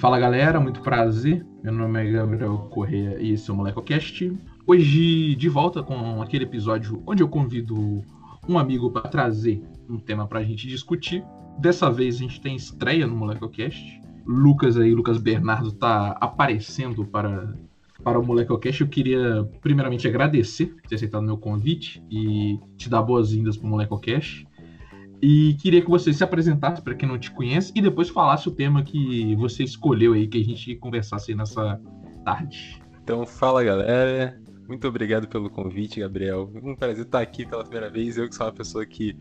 Fala galera, muito prazer. Meu nome é Gabriel Correia e esse é o MolecoCast. Hoje de volta com aquele episódio onde eu convido um amigo para trazer um tema para a gente discutir. Dessa vez a gente tem estreia no MolecoCast. Lucas aí, Lucas Bernardo tá aparecendo para para o MolecoCast. Eu queria primeiramente agradecer por ter aceitado meu convite e te dar boas-vindas para o MolecoCast. E queria que você se apresentasse para quem não te conhece e depois falasse o tema que você escolheu aí, que a gente conversasse nessa tarde. Então, fala galera. Muito obrigado pelo convite, Gabriel. Um prazer estar aqui pela primeira vez. Eu que sou uma pessoa que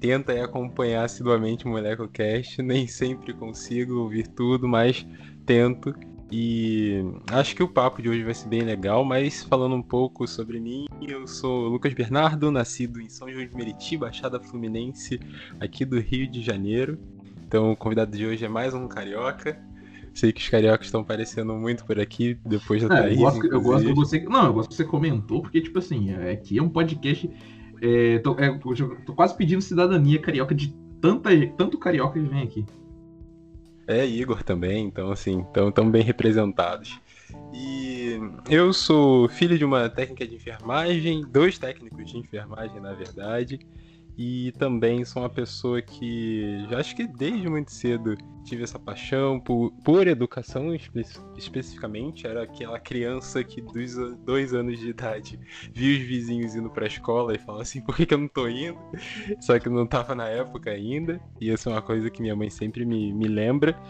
tenta acompanhar assiduamente o MolecoCast. Nem sempre consigo ouvir tudo, mas tento. E acho que o papo de hoje vai ser bem legal, mas falando um pouco sobre mim, eu sou Lucas Bernardo, nascido em São João de Meriti, Baixada Fluminense, aqui do Rio de Janeiro. Então o convidado de hoje é mais um carioca. Sei que os cariocas estão aparecendo muito por aqui, depois da é, Thaís. Eu gosto, eu gosto que você. Não, eu gosto que você comentou, porque, tipo assim, aqui é um podcast. É, tô, é, tô quase pedindo cidadania carioca de tanta, tanto carioca que vem aqui. É, Igor também, então assim, estão tão bem representados. E eu sou filho de uma técnica de enfermagem, dois técnicos de enfermagem, na verdade. E também sou uma pessoa que já acho que desde muito cedo tive essa paixão por, por educação espe especificamente. Era aquela criança que dos dois anos de idade via os vizinhos indo pra escola e falava assim, por que, que eu não tô indo? Só que não tava na época ainda. E essa é uma coisa que minha mãe sempre me, me lembra.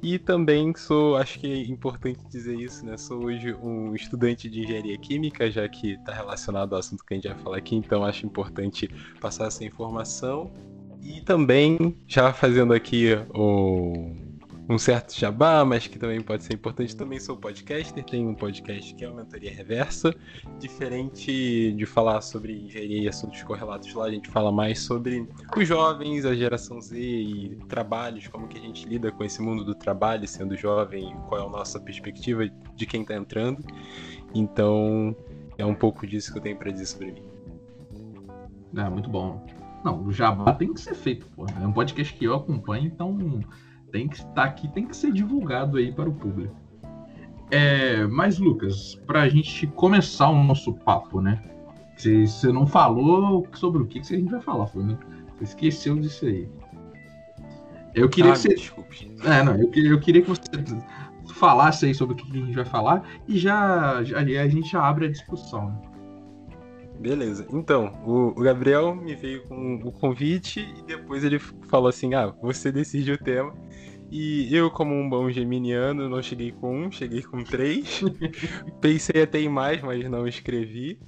E também sou, acho que é importante dizer isso, né? Sou hoje um estudante de engenharia química, já que está relacionado ao assunto que a gente vai falar aqui, então acho importante passar essa informação. E também, já fazendo aqui o um certo jabá, mas que também pode ser importante. Também sou podcaster, tenho um podcast que é o Mentoria Reversa. Diferente de falar sobre engenharia e assuntos correlatos lá, a gente fala mais sobre os jovens, a geração Z e trabalhos, como que a gente lida com esse mundo do trabalho sendo jovem, qual é a nossa perspectiva de quem está entrando. Então, é um pouco disso que eu tenho para dizer sobre mim. É, muito bom. Não, o jabá tem que ser feito, pô. É um podcast que eu acompanho, então tem que estar tá aqui, tem que ser divulgado aí para o público. É, mas, Lucas, para a gente começar o nosso papo, né? Você não falou sobre o que, que a gente vai falar, foi, né? Você esqueceu disso aí. Eu queria ah, que você. Desculpe. É, não, eu, eu queria que você falasse aí sobre o que a gente vai falar e já, já a gente já abre a discussão. Né? Beleza. Então, o, o, Gabriel me veio com o convite e depois ele falou assim: ah, você decide o tema. E eu, como um bom geminiano, não cheguei com um, cheguei com três. Pensei até em mais, mas não escrevi.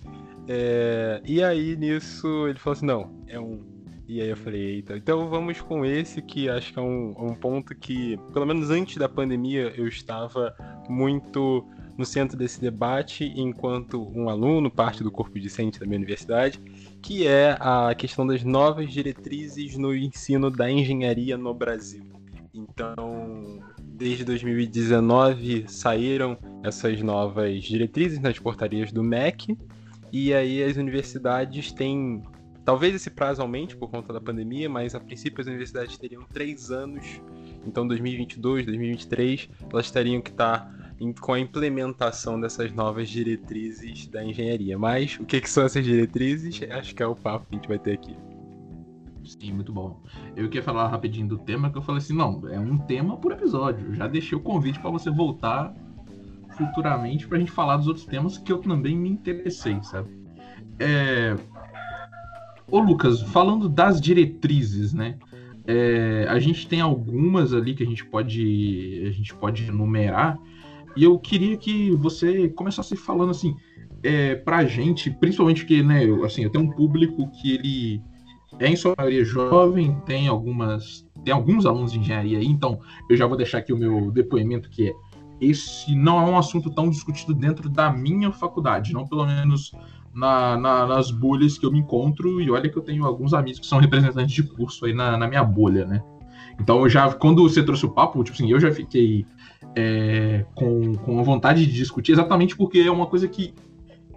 É... E aí, nisso, ele falou assim: não, é um. E aí eu falei, eita, então vamos com esse que acho que é um, um ponto que, pelo menos antes da pandemia, eu estava muito no centro desse debate enquanto um aluno, parte do corpo discente da minha universidade, que é a questão das novas diretrizes no ensino da engenharia no Brasil. Então, desde 2019 saíram essas novas diretrizes nas portarias do MEC, e aí as universidades têm. Talvez esse prazo aumente por conta da pandemia, mas a princípio as universidades teriam três anos. Então, 2022, 2023, elas teriam que estar com a implementação dessas novas diretrizes da engenharia. Mas o que, que são essas diretrizes? Acho que é o papo que a gente vai ter aqui. Sim, muito bom. Eu queria falar rapidinho do tema, que eu falei assim, não, é um tema por episódio. Já deixei o convite para você voltar futuramente para a gente falar dos outros temas que eu também me interessei, sabe? É... Ô Lucas, falando das diretrizes, né? É... a gente tem algumas ali que a gente pode a gente pode enumerar e eu queria que você começasse falando assim é, pra gente, principalmente que, né, eu, assim, eu tenho um público que ele é em sua maioria jovem, tem algumas tem alguns alunos de engenharia aí, então eu já vou deixar aqui o meu depoimento que é esse não é um assunto tão discutido dentro da minha faculdade, não pelo menos na, na, nas bolhas que eu me encontro, e olha que eu tenho alguns amigos que são representantes de curso aí na, na minha bolha, né? Então, eu já, quando você trouxe o papo, tipo assim, eu já fiquei é, com, com vontade de discutir, exatamente porque é uma coisa que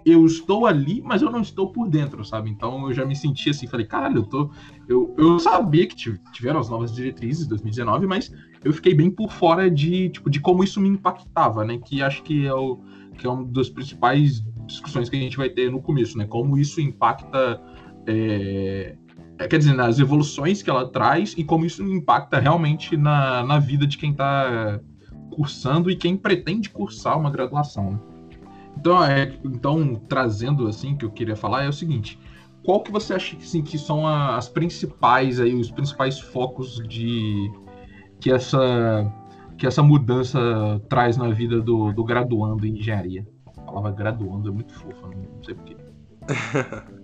eu estou ali, mas eu não estou por dentro, sabe? Então eu já me senti assim, falei, caralho, eu tô. Eu, eu sabia que tiveram as novas diretrizes de 2019, mas eu fiquei bem por fora de, tipo, de como isso me impactava, né? Que acho que é, o, que é uma das principais discussões que a gente vai ter no começo, né? Como isso impacta. É, quer dizer, nas evoluções que ela traz e como isso impacta realmente na, na vida de quem está cursando e quem pretende cursar uma graduação. Né? Então, é, então, trazendo assim, que eu queria falar é o seguinte: qual que você acha assim, que são as principais aí, os principais focos de que essa que essa mudança traz na vida do, do graduando em engenharia? A palavra graduando é muito fofa, não sei porquê.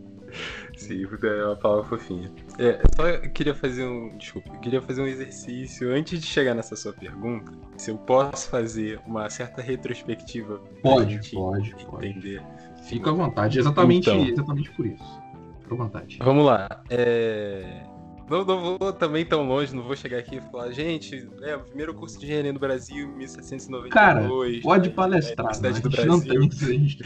Sim, é uma palavra fofinha. É, só queria fazer um. Desculpa, queria fazer um exercício antes de chegar nessa sua pergunta. Se eu posso fazer uma certa retrospectiva. Pode, pode, entender. Pode. Fica à vontade, exatamente, então, exatamente por isso. Fica à vontade. Vamos lá. É... Não, não vou também tão longe, não vou chegar aqui e falar, gente, é o primeiro curso de engenharia no Brasil, 1792. Cara, pode né, palestrar, é, a gente Brasil. não tem isso, a gente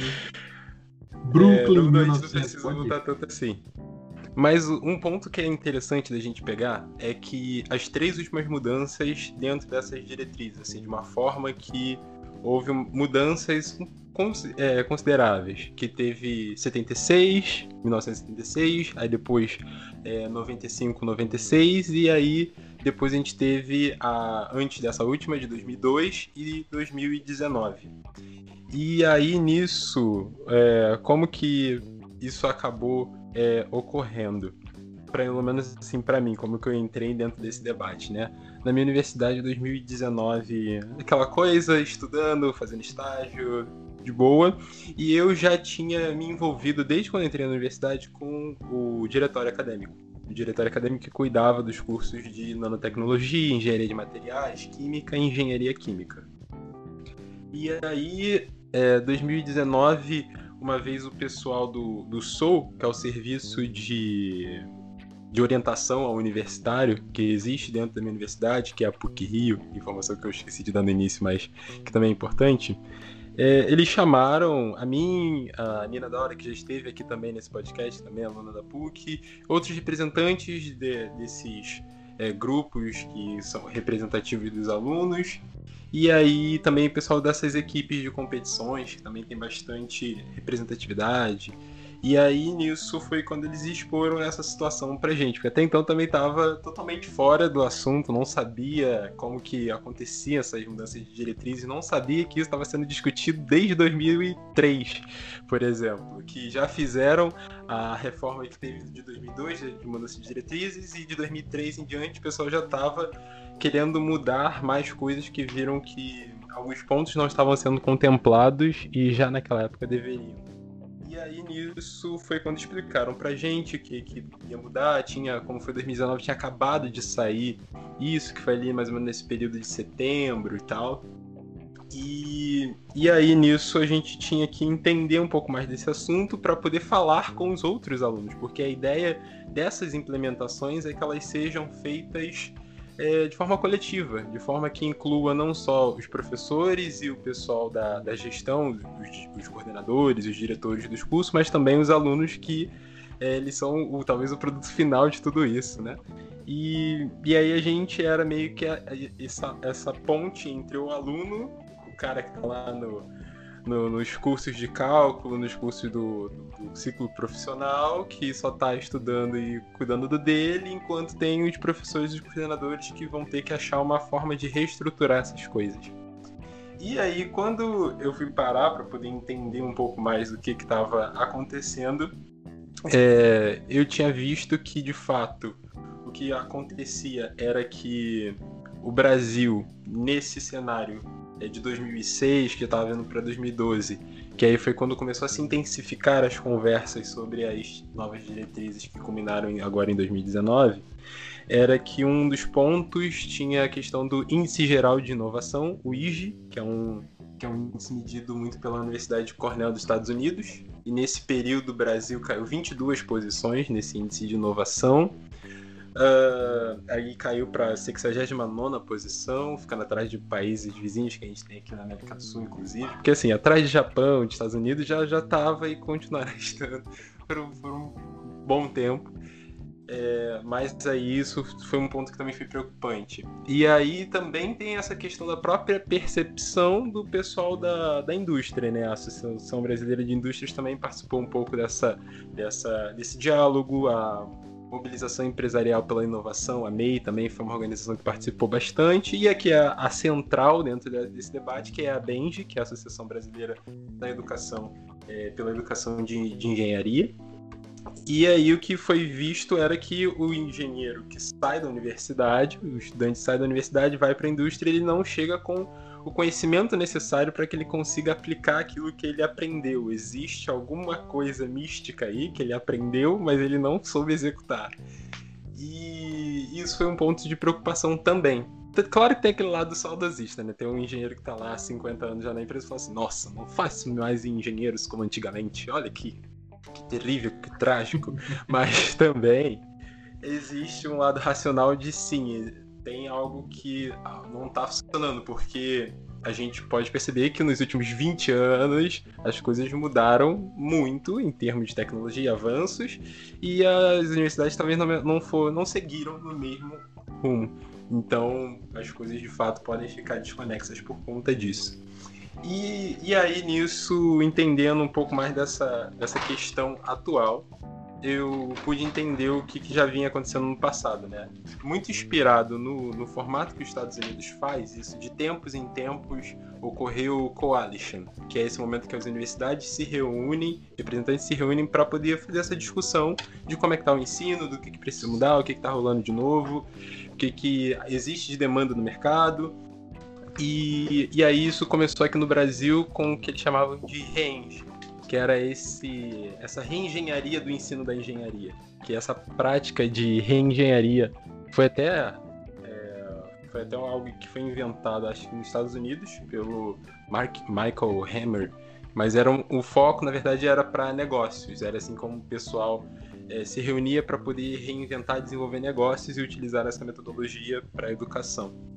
Brooklyn, é, não, precisa lutar tanto assim. Mas um ponto que é interessante da gente pegar é que as três últimas mudanças dentro dessas diretrizes, assim, de uma forma que houve mudanças é, consideráveis, que teve 76, 1976, aí depois é, 95, 96 e aí depois a gente teve a antes dessa última de 2002 e 2019. E aí nisso, é, como que isso acabou é, ocorrendo? Pelo menos assim para mim, como que eu entrei dentro desse debate, né? Na minha universidade 2019, aquela coisa, estudando, fazendo estágio, de boa. E eu já tinha me envolvido desde quando entrei na universidade com o diretório acadêmico. Diretório acadêmico que cuidava dos cursos de nanotecnologia, engenharia de materiais, química e engenharia química. E aí é, 2019, uma vez o pessoal do, do SOU, que é o serviço de, de orientação ao universitário que existe dentro da minha universidade, que é a PUC Rio, informação que eu esqueci de dar no início, mas que também é importante, é, eles chamaram a mim, a Nina Daura, que já esteve aqui também nesse podcast, também aluna da PUC, outros representantes de, desses é, grupos que são representativos dos alunos, e aí também o pessoal dessas equipes de competições, que também tem bastante representatividade. E aí nisso foi quando eles exporam essa situação pra gente, porque até então também estava totalmente fora do assunto, não sabia como que aconteciam essas mudanças de diretrizes, não sabia que isso estava sendo discutido desde 2003, por exemplo, que já fizeram a reforma que teve de 2002 de mudança de diretrizes e de 2003 em diante o pessoal já estava querendo mudar mais coisas que viram que alguns pontos não estavam sendo contemplados e já naquela época deveriam. E aí nisso foi quando explicaram pra gente que, que ia mudar, tinha, como foi 2019, tinha acabado de sair isso, que foi ali mais ou menos nesse período de setembro e tal. E, e aí nisso a gente tinha que entender um pouco mais desse assunto para poder falar com os outros alunos, porque a ideia dessas implementações é que elas sejam feitas é, de forma coletiva, de forma que inclua não só os professores e o pessoal da, da gestão, os, os coordenadores, os diretores dos cursos, mas também os alunos que é, eles são o, talvez o produto final de tudo isso, né? E, e aí a gente era meio que a, a, essa, essa ponte entre o aluno, o cara que está lá no, no, nos cursos de cálculo, nos cursos do, do, ciclo profissional, que só está estudando e cuidando do dele, enquanto tem os professores e os coordenadores que vão ter que achar uma forma de reestruturar essas coisas. E aí, quando eu fui parar para poder entender um pouco mais do que estava acontecendo, é, eu tinha visto que, de fato, o que acontecia era que o Brasil, nesse cenário de 2006, que estava vindo para 2012, que aí foi quando começou a se intensificar as conversas sobre as novas diretrizes que culminaram agora em 2019, era que um dos pontos tinha a questão do Índice Geral de Inovação, o IGE, que é um, que é um índice medido muito pela Universidade de Cornell dos Estados Unidos, e nesse período o Brasil caiu 22 posições nesse índice de inovação, Uh, aí caiu para 69 posição, ficando atrás de países vizinhos que a gente tem aqui na América do Sul, inclusive. Porque assim, atrás de Japão, de Estados Unidos, já já estava e continuará estando por um, por um bom tempo. É, mas aí isso foi um ponto que também foi preocupante. E aí também tem essa questão da própria percepção do pessoal da, da indústria, né? A Associação Brasileira de Indústrias também participou um pouco dessa, dessa, desse diálogo, a Mobilização Empresarial pela Inovação, a MEI também foi uma organização que participou bastante, e aqui a, a central dentro desse debate, que é a BENGE, que é a Associação Brasileira da Educação é, pela Educação de, de Engenharia, e aí o que foi visto era que o engenheiro que sai da universidade, o estudante sai da universidade, vai para a indústria, ele não chega com o conhecimento necessário para que ele consiga aplicar aquilo que ele aprendeu. Existe alguma coisa mística aí que ele aprendeu, mas ele não soube executar. E isso foi um ponto de preocupação também. Claro que tem aquele lado saudosista, né? Tem um engenheiro que está lá há 50 anos já na empresa e fala assim: Nossa, não faço mais engenheiros como antigamente. Olha aqui, que terrível, que trágico. Mas também existe um lado racional de sim, tem algo que ah, não está funcionando, porque a gente pode perceber que nos últimos 20 anos as coisas mudaram muito em termos de tecnologia e avanços, e as universidades talvez não, não, for, não seguiram no mesmo rumo. Então as coisas de fato podem ficar desconexas por conta disso. E, e aí, nisso, entendendo um pouco mais dessa, dessa questão atual, eu pude entender o que, que, já vinha acontecendo no passado, né? Muito inspirado no, no, formato que os Estados Unidos faz, isso de tempos em tempos ocorreu o Coalition, que é esse momento que as universidades se reúnem, representantes se reúnem para poder fazer essa discussão de como é que está o ensino, do que, que precisa mudar, o que está rolando de novo, o que, que existe de demanda no mercado, e, e aí isso começou aqui no Brasil com o que eles chamavam de range, que era esse essa reengenharia do ensino da engenharia, que essa prática de reengenharia foi até é, foi até algo que foi inventado acho que nos Estados Unidos pelo Mark Michael Hammer, mas era um, o foco na verdade era para negócios, era assim como o pessoal é, se reunia para poder reinventar, desenvolver negócios e utilizar essa metodologia para a educação.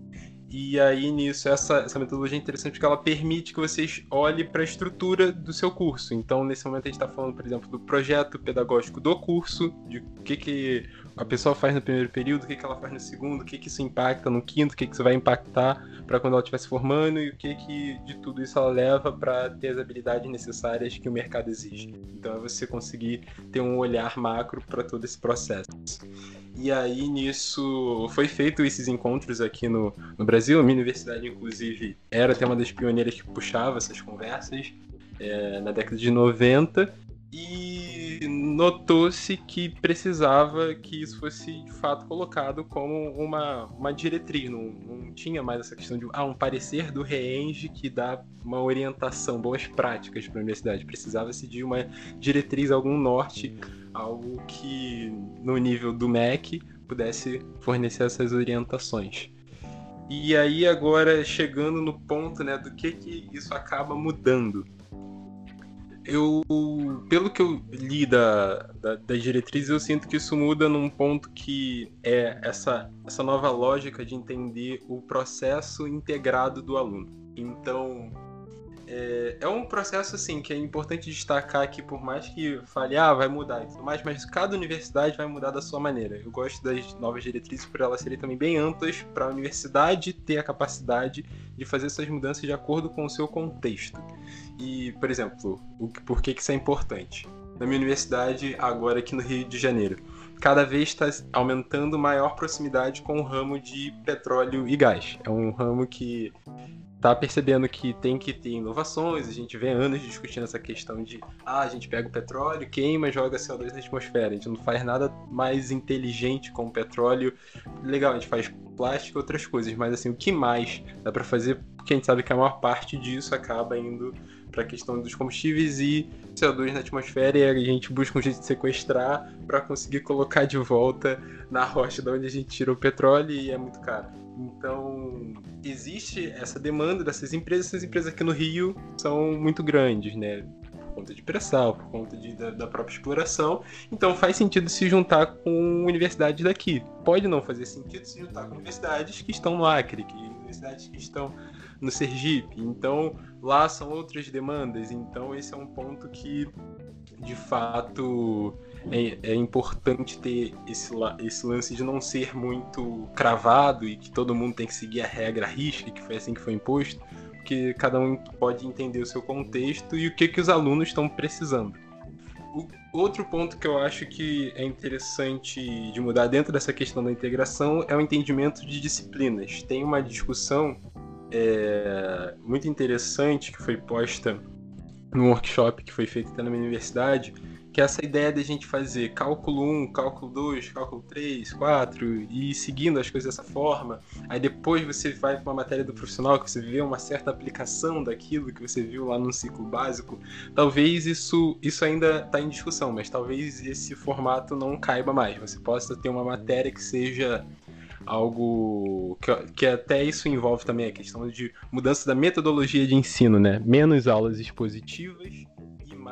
E aí, nisso, essa, essa metodologia é interessante porque ela permite que vocês olhem para a estrutura do seu curso. Então, nesse momento, a gente está falando, por exemplo, do projeto pedagógico do curso, de o que, que a pessoa faz no primeiro período, o que, que ela faz no segundo, o que, que isso impacta no quinto, o que, que isso vai impactar para quando ela estiver se formando e o que, que de tudo isso ela leva para ter as habilidades necessárias que o mercado exige. Então, é você conseguir ter um olhar macro para todo esse processo. E aí nisso foi feito esses encontros aqui no, no Brasil. A minha universidade, inclusive, era até uma das pioneiras que puxava essas conversas é, na década de 90. E notou-se que precisava que isso fosse de fato colocado como uma, uma diretriz. Não, não tinha mais essa questão de ah, um parecer do REENGE que dá uma orientação, boas práticas para a universidade. Precisava-se de uma diretriz, algum norte algo que no nível do MEC pudesse fornecer essas orientações. E aí agora chegando no ponto né, do que, que isso acaba mudando. Eu, pelo que eu li da, da, das diretrizes, eu sinto que isso muda num ponto que é essa, essa nova lógica de entender o processo integrado do aluno. Então, é, é, um processo assim que é importante destacar que por mais que fale, ah, vai mudar e tudo mais, mas cada universidade vai mudar da sua maneira. Eu gosto das novas diretrizes por elas serem também bem amplas para a universidade ter a capacidade de fazer essas mudanças de acordo com o seu contexto. E, por exemplo, o, por que, que isso é importante? Na minha universidade, agora aqui no Rio de Janeiro, cada vez está aumentando maior proximidade com o ramo de petróleo e gás. É um ramo que tá percebendo que tem que ter inovações. A gente vem anos discutindo essa questão de ah, a gente pega o petróleo, queima, joga CO2 na atmosfera. A gente não faz nada mais inteligente com o petróleo. Legal, a gente faz plástico e outras coisas, mas assim, o que mais dá para fazer? Porque a gente sabe que a maior parte disso acaba indo para a questão dos combustíveis e CO2 na atmosfera e a gente busca um jeito de sequestrar para conseguir colocar de volta na rocha de onde a gente tira o petróleo e é muito caro. Então, existe essa demanda dessas empresas. Essas empresas aqui no Rio são muito grandes, né? Por conta de pressão, por conta de, da, da, própria exploração. Então faz sentido se juntar com universidades daqui. Pode não fazer sentido se juntar com universidades que estão no Acre, que universidades que estão no Sergipe. Então lá são outras demandas. Então esse é um ponto que de fato é, é, importante ter esse, esse lance de não ser muito cravado e que todo mundo tem que seguir a regra risca, que foi assim que foi imposto, porque cada um pode entender o seu contexto e o que, que os alunos estão precisando. O outro ponto que eu acho que é interessante de mudar dentro dessa questão da integração é o entendimento de disciplinas. Tem uma discussão é, muito interessante que foi posta num workshop que foi feito na minha universidade, que é essa ideia de a gente fazer cálculo 1, cálculo 2, cálculo 3, 4 e seguindo as coisas dessa forma. Aí depois você vai para uma matéria do profissional que você vê uma certa aplicação daquilo que você viu lá no ciclo básico. Talvez isso, isso ainda está em discussão, mas talvez esse formato não caiba mais. Você possa ter uma matéria que seja algo que, que até isso envolve também a questão de mudança da metodologia de ensino, né? Menos aulas expositivas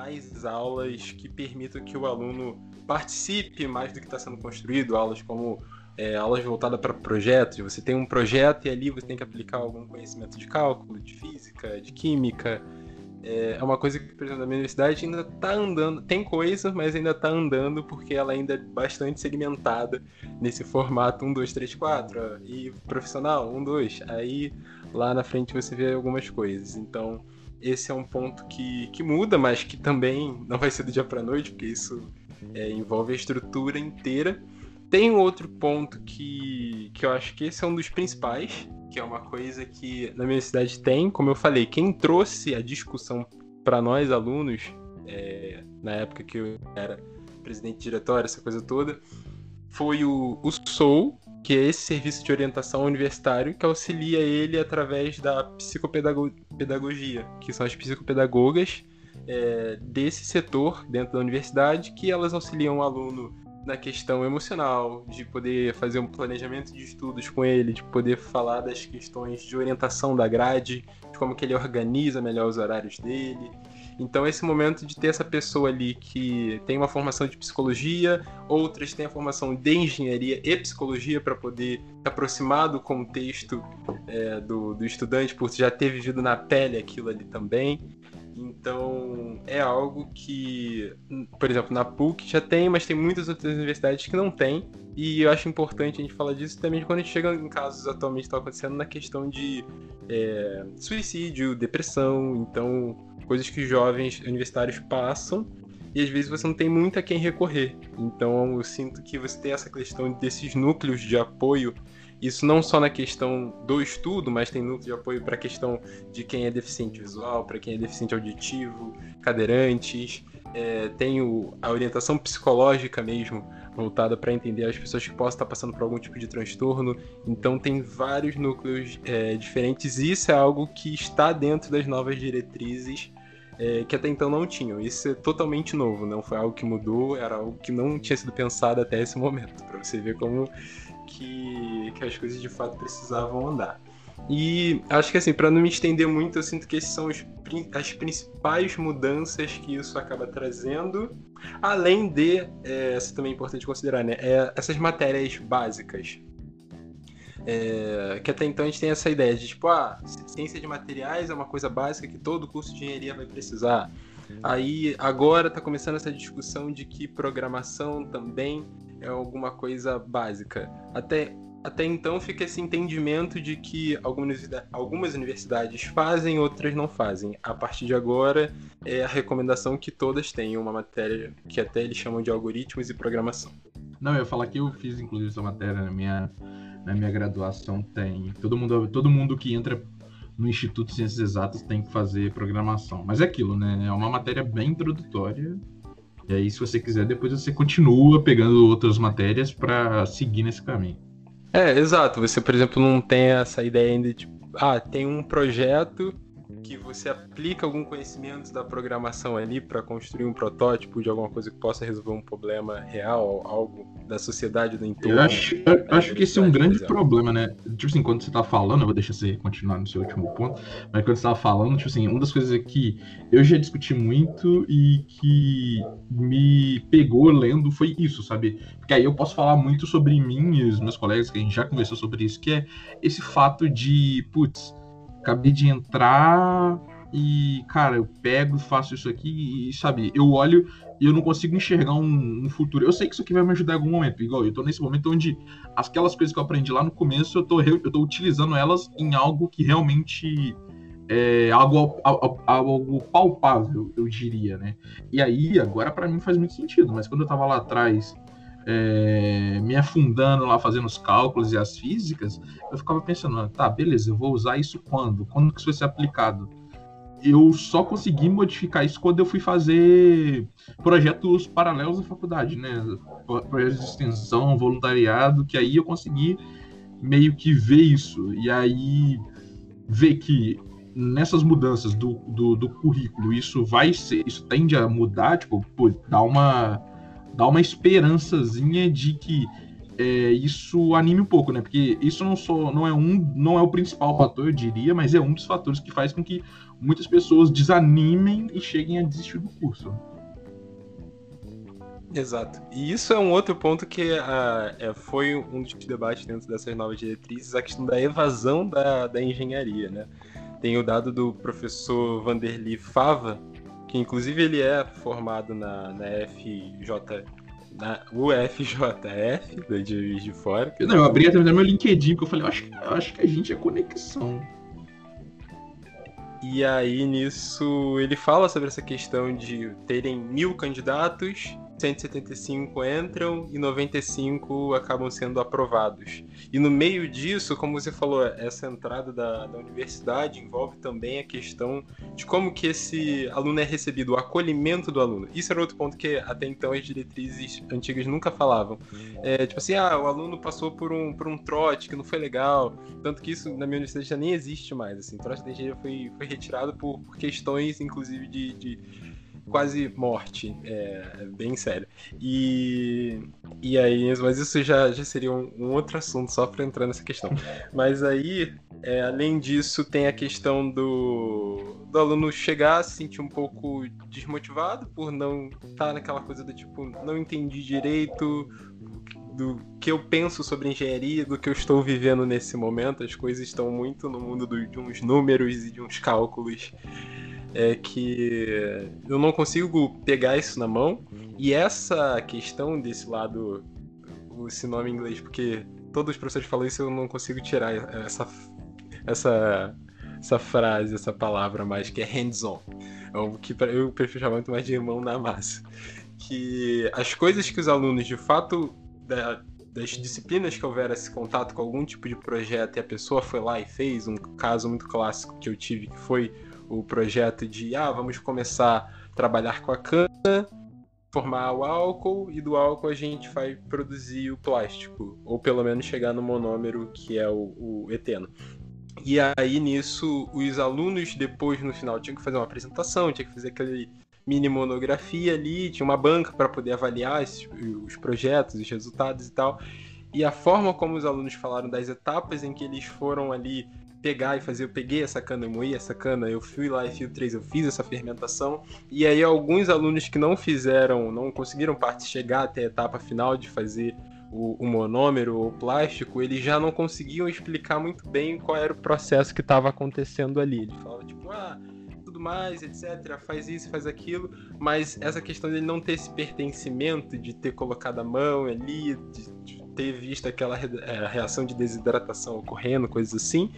mais aulas que permitam que o aluno participe mais do que está sendo construído, aulas como é, aulas voltadas para projetos. Você tem um projeto e ali você tem que aplicar algum conhecimento de cálculo, de física, de química. É, é uma coisa que, por exemplo, a minha universidade ainda está andando, tem coisa, mas ainda está andando porque ela ainda é bastante segmentada nesse formato 1, 2, 3, 4. E profissional, 1, 2. Aí lá na frente você vê algumas coisas. Então esse é um ponto que, que muda, mas que também não vai ser do dia para noite, porque isso é, envolve a estrutura inteira. Tem outro ponto que, que eu acho que esse é um dos principais, que é uma coisa que na minha cidade tem, como eu falei, quem trouxe a discussão para nós alunos, é, na época que eu era presidente diretório, essa coisa toda, foi o, o Soul, que é esse serviço de orientação universitário que auxilia ele através da psicopedagogia, que são as psicopedagogas é, desse setor dentro da universidade, que elas auxiliam o aluno na questão emocional, de poder fazer um planejamento de estudos com ele, de poder falar das questões de orientação da grade, de como que ele organiza melhor os horários dele, então, esse momento de ter essa pessoa ali que tem uma formação de psicologia, outras têm a formação de engenharia e psicologia para poder se aproximar do contexto é, do, do estudante, por já ter vivido na pele aquilo ali também. Então, é algo que, por exemplo, na PUC já tem, mas tem muitas outras universidades que não tem. E eu acho importante a gente falar disso também quando a gente chega em casos atualmente que estão acontecendo na questão de é, suicídio, depressão. Então, coisas que jovens universitários passam e às vezes você não tem muito a quem recorrer. Então eu sinto que você tem essa questão desses núcleos de apoio, isso não só na questão do estudo, mas tem núcleo de apoio para a questão de quem é deficiente visual, para quem é deficiente auditivo, cadeirantes, é, tem o, a orientação psicológica mesmo, voltada para entender as pessoas que possam estar passando por algum tipo de transtorno. Então tem vários núcleos é, diferentes e isso é algo que está dentro das novas diretrizes é, que até então não tinham. Isso é totalmente novo, não foi algo que mudou, era algo que não tinha sido pensado até esse momento, para você ver como que, que as coisas de fato precisavam andar. E acho que assim, para não me estender muito, eu sinto que esses são os, as principais mudanças que isso acaba trazendo. Além de, é, essa também é importante considerar, né? É, essas matérias básicas. É, que até então a gente tem essa ideia de tipo, ah, ciência de materiais é uma coisa básica que todo curso de engenharia vai precisar. Aí agora está começando essa discussão de que programação também é alguma coisa básica. Até, até então fica esse entendimento de que algumas, algumas universidades fazem, outras não fazem. A partir de agora é a recomendação que todas tenham uma matéria que até eles chamam de algoritmos e programação. Não, eu ia falar que eu fiz inclusive essa matéria na minha na minha graduação tem. Todo mundo, todo mundo que entra no Instituto de Ciências Exatas tem que fazer programação. Mas é aquilo, né? É uma matéria bem introdutória. E aí, se você quiser, depois você continua pegando outras matérias para seguir nesse caminho. É, exato. Você, por exemplo, não tem essa ideia ainda de, tipo, ah, tem um projeto que você aplica algum conhecimento da programação ali para construir um protótipo de alguma coisa que possa resolver um problema real, algo da sociedade do entorno. Eu acho, eu acho que esse é um grande problema, né? Tipo assim, quando você tá falando, eu vou deixar você continuar no seu último ponto, mas quando você tava falando, tipo assim, uma das coisas que eu já discuti muito e que me pegou lendo foi isso, sabe? Porque aí eu posso falar muito sobre mim e os meus colegas, que a gente já conversou sobre isso, que é esse fato de, putz, acabei de entrar e, cara, eu pego, faço isso aqui e, sabe, eu olho e eu não consigo enxergar um, um, futuro. Eu sei que isso aqui vai me ajudar em algum momento, igual eu tô nesse momento onde aquelas coisas que eu aprendi lá no começo, eu tô, eu tô utilizando elas em algo que realmente é algo, algo, algo palpável, eu diria, né? E aí, agora para mim faz muito sentido, mas quando eu tava lá atrás é, me afundando lá fazendo os cálculos e as físicas, eu ficava pensando, tá, beleza, eu vou usar isso quando? Quando que isso vai ser aplicado? Eu só consegui modificar isso quando eu fui fazer projetos paralelos à faculdade, né? Projetos de extensão, voluntariado, que aí eu consegui meio que ver isso. E aí ver que nessas mudanças do, do, do currículo isso vai ser, isso tende a mudar, tipo, pô, dá uma dá uma esperançazinha de que é, isso anime um pouco, né? Porque isso não, só, não, é um, não é o principal fator, eu diria, mas é um dos fatores que faz com que muitas pessoas desanimem e cheguem a desistir do curso. Exato. E isso é um outro ponto que uh, é, foi um dos debates dentro dessas novas diretrizes, a questão da evasão da, da engenharia, né? Tem o dado do professor Vanderly Fava, que inclusive ele é formado na, na FJ, na UFJF, de Juiz de Fora. Não, eu abri até meu LinkedIn, porque eu falei, eu acho, eu acho que a gente é conexão. E aí nisso ele fala sobre essa questão de terem mil candidatos 175 entram e 95 acabam sendo aprovados. E no meio disso, como você falou, essa entrada da, da, universidade envolve também a questão de como que esse aluno é recebido, o acolhimento do aluno. Isso era outro ponto que até então as diretrizes antigas nunca falavam. É, tipo assim, ah, o aluno passou por um, por um trote que não foi legal, tanto que isso na minha universidade já nem existe mais. Assim, trote da engenharia foi, foi retirado por, por questões, inclusive, de, de quase morte. É, bem sério. E, e aí, mas isso já, já seria um, um outro assunto só para entrar nessa questão. Mas aí, é, além disso, tem a questão do, do aluno chegar, se sentir um pouco desmotivado por não estar tá naquela coisa do tipo, não entendi direito do que eu penso sobre engenharia, do que eu estou vivendo nesse momento. As coisas estão muito no mundo do, de uns números e de uns cálculos é que eu não consigo pegar isso na mão. E essa questão desse lado, esse nome em inglês, porque todos os professores falam isso, eu não consigo tirar essa, essa, essa frase, essa palavra mais, que é hands-on. É que eu prefiro chamar muito mais de irmão na massa. Que as coisas que os alunos, de fato, da, das disciplinas que houver esse contato com algum tipo de projeto e a pessoa foi lá e fez, um caso muito clássico que eu tive, que foi o projeto de ah, vamos começar a trabalhar com a cana, formar o álcool e do álcool a gente vai produzir o plástico, ou pelo menos chegar no monômero que é o, o eteno. E aí nisso os alunos depois no final tinham que fazer uma apresentação, tinha que fazer aquele mini monografia ali, tinha uma banca para poder avaliar os projetos, os resultados e tal. E a forma como os alunos falaram das etapas em que eles foram ali pegar e fazer, eu peguei essa cana, eu moí essa cana, eu fui lá e filtrei, eu fiz essa fermentação. E aí alguns alunos que não fizeram, não conseguiram parte chegar até a etapa final de fazer o, o monômero ou plástico, eles já não conseguiam explicar muito bem qual era o processo que estava acontecendo ali. Ele falava tipo, ah, tudo mais, etc, faz isso, faz aquilo, mas essa questão dele não ter esse pertencimento, de ter colocado a mão ali, de, de ter visto aquela é, reação de desidratação ocorrendo, coisas assim,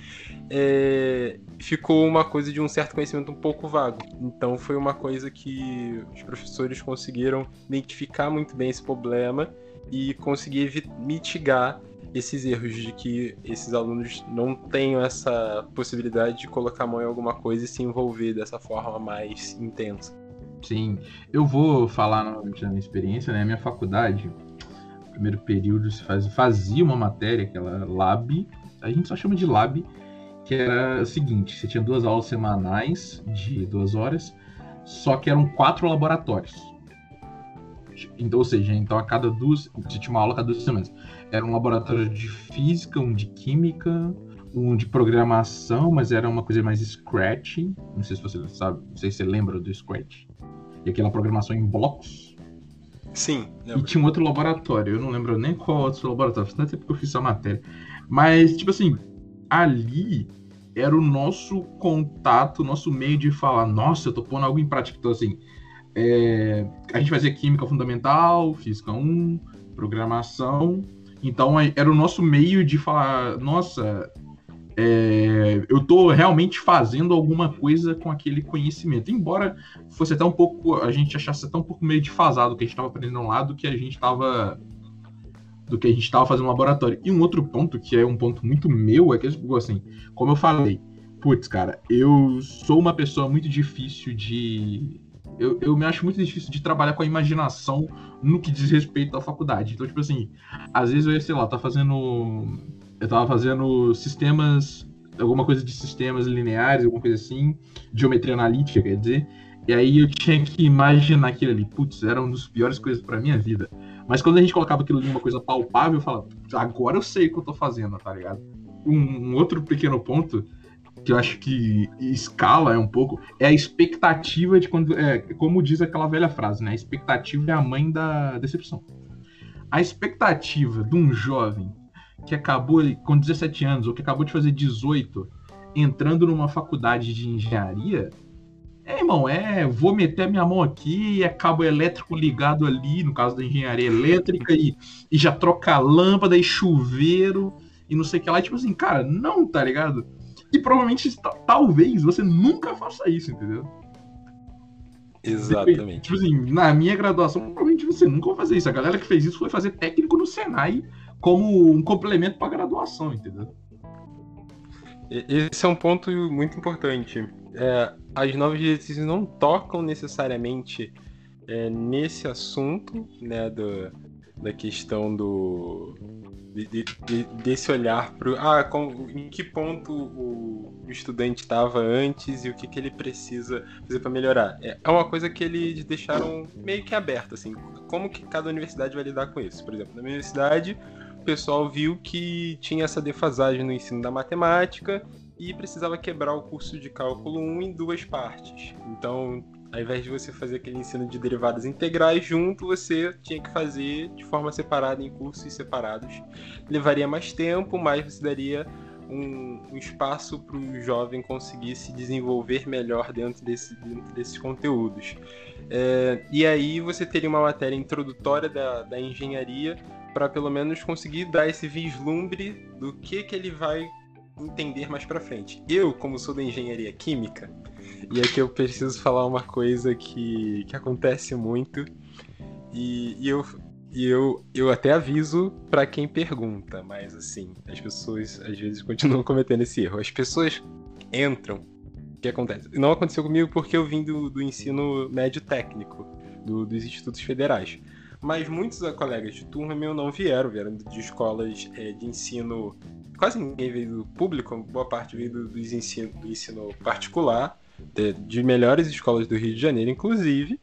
é, ficou uma coisa de um certo conhecimento um pouco vago. Então foi uma coisa que os professores conseguiram identificar muito bem esse problema e conseguir mitigar esses erros de que esses alunos não tenham essa possibilidade de colocar a mão em alguma coisa e se envolver dessa forma mais intensa. Sim, eu vou falar novamente da minha experiência, né? Minha faculdade, primeiro período se faz, fazia uma matéria, aquela lab, a gente só chama de lab, que era o seguinte: você tinha duas aulas semanais de duas horas, só que eram quatro laboratórios. Então, ou seja, então a cada duas. Você tinha uma aula a cada duas semanas. Era um laboratório de física, um de química, um de programação, mas era uma coisa mais Scratch. Não sei se você sabe, não sei se você lembra do Scratch. E aquela programação em blocos. Sim. Lembro. E tinha um outro laboratório, eu não lembro nem qual outro laboratório, tanto tempo que eu fiz essa matéria. Mas, tipo assim, ali era o nosso contato, nosso meio de falar, nossa, eu tô pondo algo em prática. Então, assim, é, a gente fazia química fundamental, física 1, programação. Então, era o nosso meio de falar, nossa, é, eu estou realmente fazendo alguma coisa com aquele conhecimento. Embora fosse até um pouco, a gente achasse até um pouco meio defasado o que a gente estava aprendendo lá do que a gente estava do que a gente estava fazendo no laboratório. E um outro ponto, que é um ponto muito meu, é que, tipo, assim, como eu falei, putz, cara, eu sou uma pessoa muito difícil de. Eu, eu me acho muito difícil de trabalhar com a imaginação no que diz respeito à faculdade. Então, tipo assim, às vezes eu ia, sei lá, tá fazendo eu tava fazendo sistemas, alguma coisa de sistemas lineares, alguma coisa assim, geometria analítica, quer dizer. E aí eu tinha que imaginar aquilo ali. Putz, era uma das piores coisas pra minha vida. Mas quando a gente colocava aquilo ali uma coisa palpável, eu falava, agora eu sei o que eu tô fazendo, tá ligado? Um, um outro pequeno ponto que eu acho que escala é um pouco, é a expectativa de quando. É, como diz aquela velha frase, né? A expectativa é a mãe da decepção. A expectativa de um jovem que acabou com 17 anos ou que acabou de fazer 18 entrando numa faculdade de engenharia, é, irmão, é, vou meter minha mão aqui, é cabo elétrico ligado ali, no caso da engenharia elétrica, e, e já troca lâmpada e chuveiro e não sei o que lá. E, tipo assim, cara, não, tá ligado? E provavelmente, talvez, você nunca faça isso, entendeu? Exatamente. Tipo assim, na minha graduação, provavelmente você nunca vai fazer isso. A galera que fez isso foi fazer técnico no Senai como um complemento para a graduação, entendeu? Esse é um ponto muito importante. É, as novas diretrizes não tocam necessariamente é, nesse assunto, né, do, da questão do de, de, desse olhar para ah, com, em que ponto o, o estudante estava antes e o que, que ele precisa fazer para melhorar. É, é uma coisa que eles deixaram meio que aberto, assim, como que cada universidade vai lidar com isso. Por exemplo, na minha universidade, pessoal viu que tinha essa defasagem no ensino da matemática e precisava quebrar o curso de cálculo 1 em duas partes. Então, ao invés de você fazer aquele ensino de derivadas integrais junto, você tinha que fazer de forma separada em cursos separados. Levaria mais tempo, mas você daria um, um espaço para o jovem conseguir se desenvolver melhor dentro, desse, dentro desses conteúdos. É, e aí você teria uma matéria introdutória da, da engenharia para pelo menos conseguir dar esse vislumbre do que que ele vai entender mais para frente. Eu, como sou da engenharia química, e aqui eu preciso falar uma coisa que, que acontece muito, e, e eu, e eu, eu até aviso para quem pergunta, mas assim, as pessoas às vezes continuam cometendo esse erro. As pessoas entram. O que acontece? Não aconteceu comigo porque eu vim do, do ensino médio técnico, do, dos institutos federais mas muitos colegas de turma meu não vieram, vieram de escolas é, de ensino. Quase ninguém veio do público, boa parte veio do, do, ensino, do ensino particular, de, de melhores escolas do Rio de Janeiro, inclusive,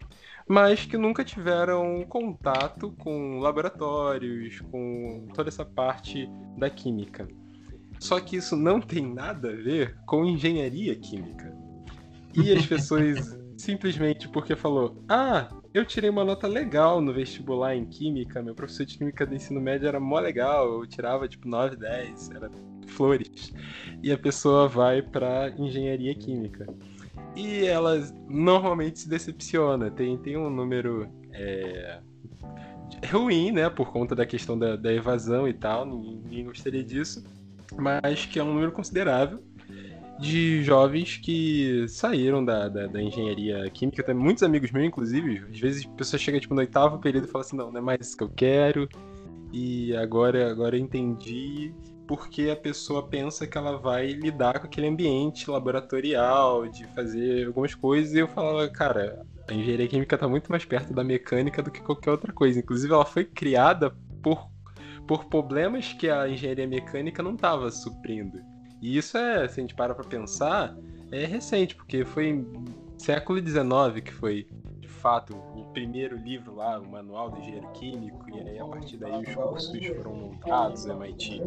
mas que nunca tiveram contato com laboratórios, com toda essa parte da química. Só que isso não tem nada a ver com engenharia química. E as pessoas simplesmente porque falou: "Ah, eu tirei uma nota legal no vestibular em química. Meu professor de química do ensino médio era mó legal. Eu tirava tipo 9, 10, era flores. E a pessoa vai para engenharia química. E ela normalmente se decepciona. Tem, tem um número é, ruim, né? Por conta da questão da, da evasão e tal. Ninguém gostaria disso. Mas que é um número considerável de jovens que saíram da, da, da, engenharia química. Tenho muitos amigos meus, inclusive. Às vezes a pessoa chega tipo, no oitavo período e fala assim: não, não é mais isso que eu quero. E agora, agora eu entendi porque a pessoa pensa que ela vai lidar com aquele ambiente laboratorial, de fazer algumas coisas. E eu falava, cara, a engenharia química está muito mais perto da mecânica do que qualquer outra coisa. Inclusive, ela foi criada por, por problemas que a engenharia mecânica não estava suprindo. E isso é, se a gente para pra pensar, é recente, porque foi século XIX que foi, de fato, o primeiro livro lá, o Manual do Engenheiro Químico, e aí a partir daí os cursos foram montados, MIT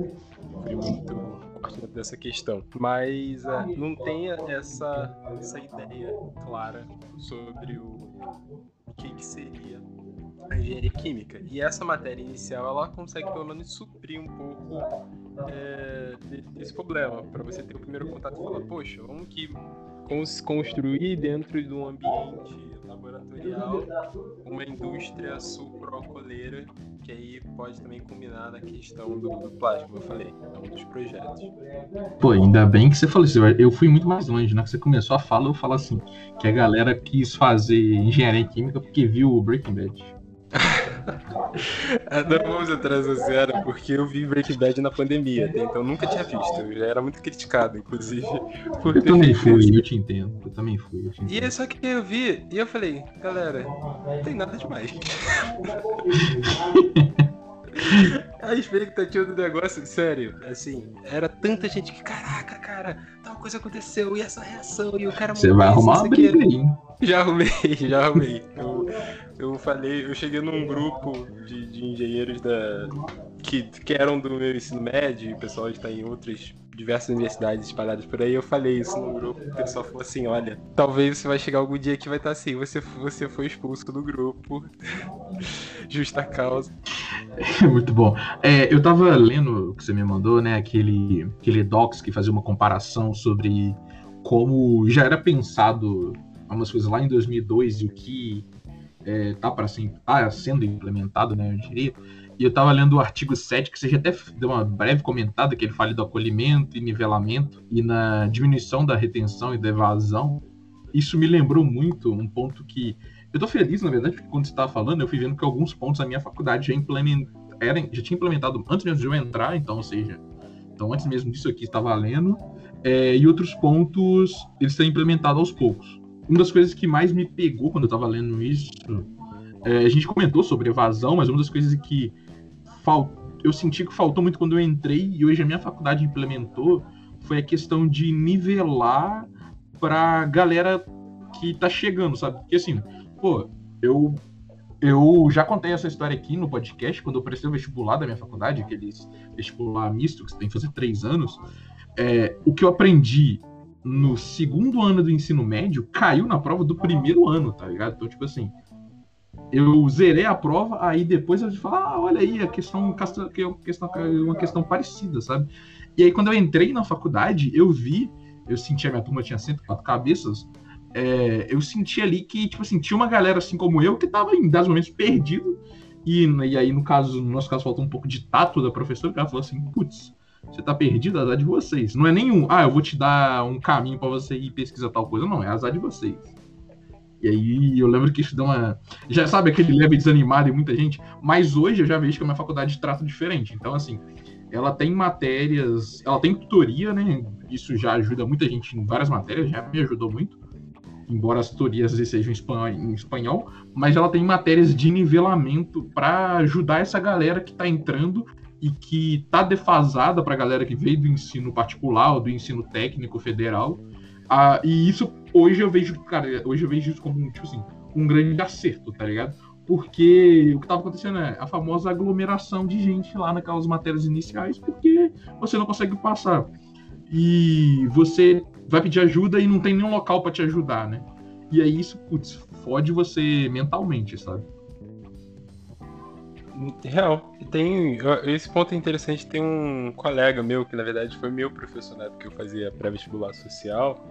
foi muito forte dessa questão. Mas uh, não tem essa, essa ideia clara sobre o, o que, que seria a engenharia química. E essa matéria inicial ela consegue pelo menos suprir um pouco é, desse problema, para você ter o primeiro contato e falar, poxa, vamos que construir dentro de um ambiente laboratorial uma indústria sucroalcooleira que aí pode também combinar na questão do, do plástico, como eu falei, é um dos projetos. Pô, ainda bem que você falou isso. Eu fui muito mais longe, né? Que você começou a falar, eu falo assim, que a galera quis fazer engenharia química porque viu o Breaking Bad. Não vamos entrar nessa era, porque eu vi Breaking Bad na pandemia, então nunca tinha visto. Eu já era muito criticado, inclusive. Eu também fui, eu te entendo. Eu também fui. Eu e é só que eu vi, e eu falei, galera, não tem nada demais. A expectativa do negócio, sério, assim, era tanta gente que, caraca, cara, tal coisa aconteceu, e essa reação, e o cara Você vai arrumar uma briga aí. Já arrumei, já arrumei. Eu, eu falei, eu cheguei num grupo de, de engenheiros da, que, que eram do meu ensino médio, e o pessoal está em outras diversas universidades espalhadas por aí, eu falei isso no grupo, o pessoal falou assim, olha, talvez você vai chegar algum dia que vai estar assim, você, você foi expulso do grupo, justa causa. Muito bom. É, eu tava lendo o que você me mandou, né, aquele, aquele docs que fazia uma comparação sobre como já era pensado algumas coisas lá em 2002 e o que é, tá para tá sendo implementado, né, eu diria, e eu estava lendo o artigo 7, que você já até deu uma breve comentada, que ele fala do acolhimento e nivelamento e na diminuição da retenção e da evasão. Isso me lembrou muito um ponto que. Eu estou feliz, na verdade, porque quando você estava falando, eu fui vendo que alguns pontos da minha faculdade já, implement... Já tinha implementado antes mesmo de eu entrar, então, ou seja, então antes mesmo disso aqui estava lendo, é, e outros pontos eles têm implementado aos poucos. Uma das coisas que mais me pegou quando eu estava lendo isso, é, a gente comentou sobre evasão, mas uma das coisas que eu senti que faltou muito quando eu entrei e hoje a minha faculdade implementou foi a questão de nivelar pra galera que tá chegando, sabe? Porque assim, pô, eu eu já contei essa história aqui no podcast, quando eu prestei o vestibular da minha faculdade, aqueles vestibular misto que você tem que fazer três anos. É, o que eu aprendi no segundo ano do ensino médio caiu na prova do primeiro ano, tá ligado? Então, tipo assim, eu zerei a prova, aí depois eu falo, ah, olha aí, a questão, que é questão, uma questão parecida, sabe? E aí quando eu entrei na faculdade, eu vi, eu senti a minha turma tinha 104 cabeças, é, eu senti ali que, tipo assim, tinha uma galera assim como eu que tava em dados momentos perdido, e, e aí no caso, no nosso caso, faltou um pouco de tato da professora, que ela falou assim, putz, você tá perdido, é azar de vocês. Não é nenhum, ah, eu vou te dar um caminho para você ir pesquisar tal coisa, não, é azar de vocês. E aí eu lembro que isso deu uma. Já sabe aquele leve desanimado e muita gente, mas hoje eu já vejo que a minha faculdade trata diferente. Então, assim, ela tem matérias, ela tem tutoria, né? Isso já ajuda muita gente em várias matérias, já me ajudou muito. Embora as tutorias sejam em espanhol, mas ela tem matérias de nivelamento para ajudar essa galera que está entrando e que está defasada para a galera que veio do ensino particular ou do ensino técnico federal ah, e isso hoje eu vejo, cara, hoje eu vejo isso como tipo assim, um grande acerto, tá ligado? Porque o que estava acontecendo é a famosa aglomeração de gente lá naquelas matérias iniciais, porque você não consegue passar. E você vai pedir ajuda e não tem nenhum local para te ajudar, né? E aí isso, putz, fode você mentalmente, sabe? Real. Tem, esse ponto é interessante. Tem um colega meu, que na verdade foi meu professor na época que eu fazia pré-vestibular social,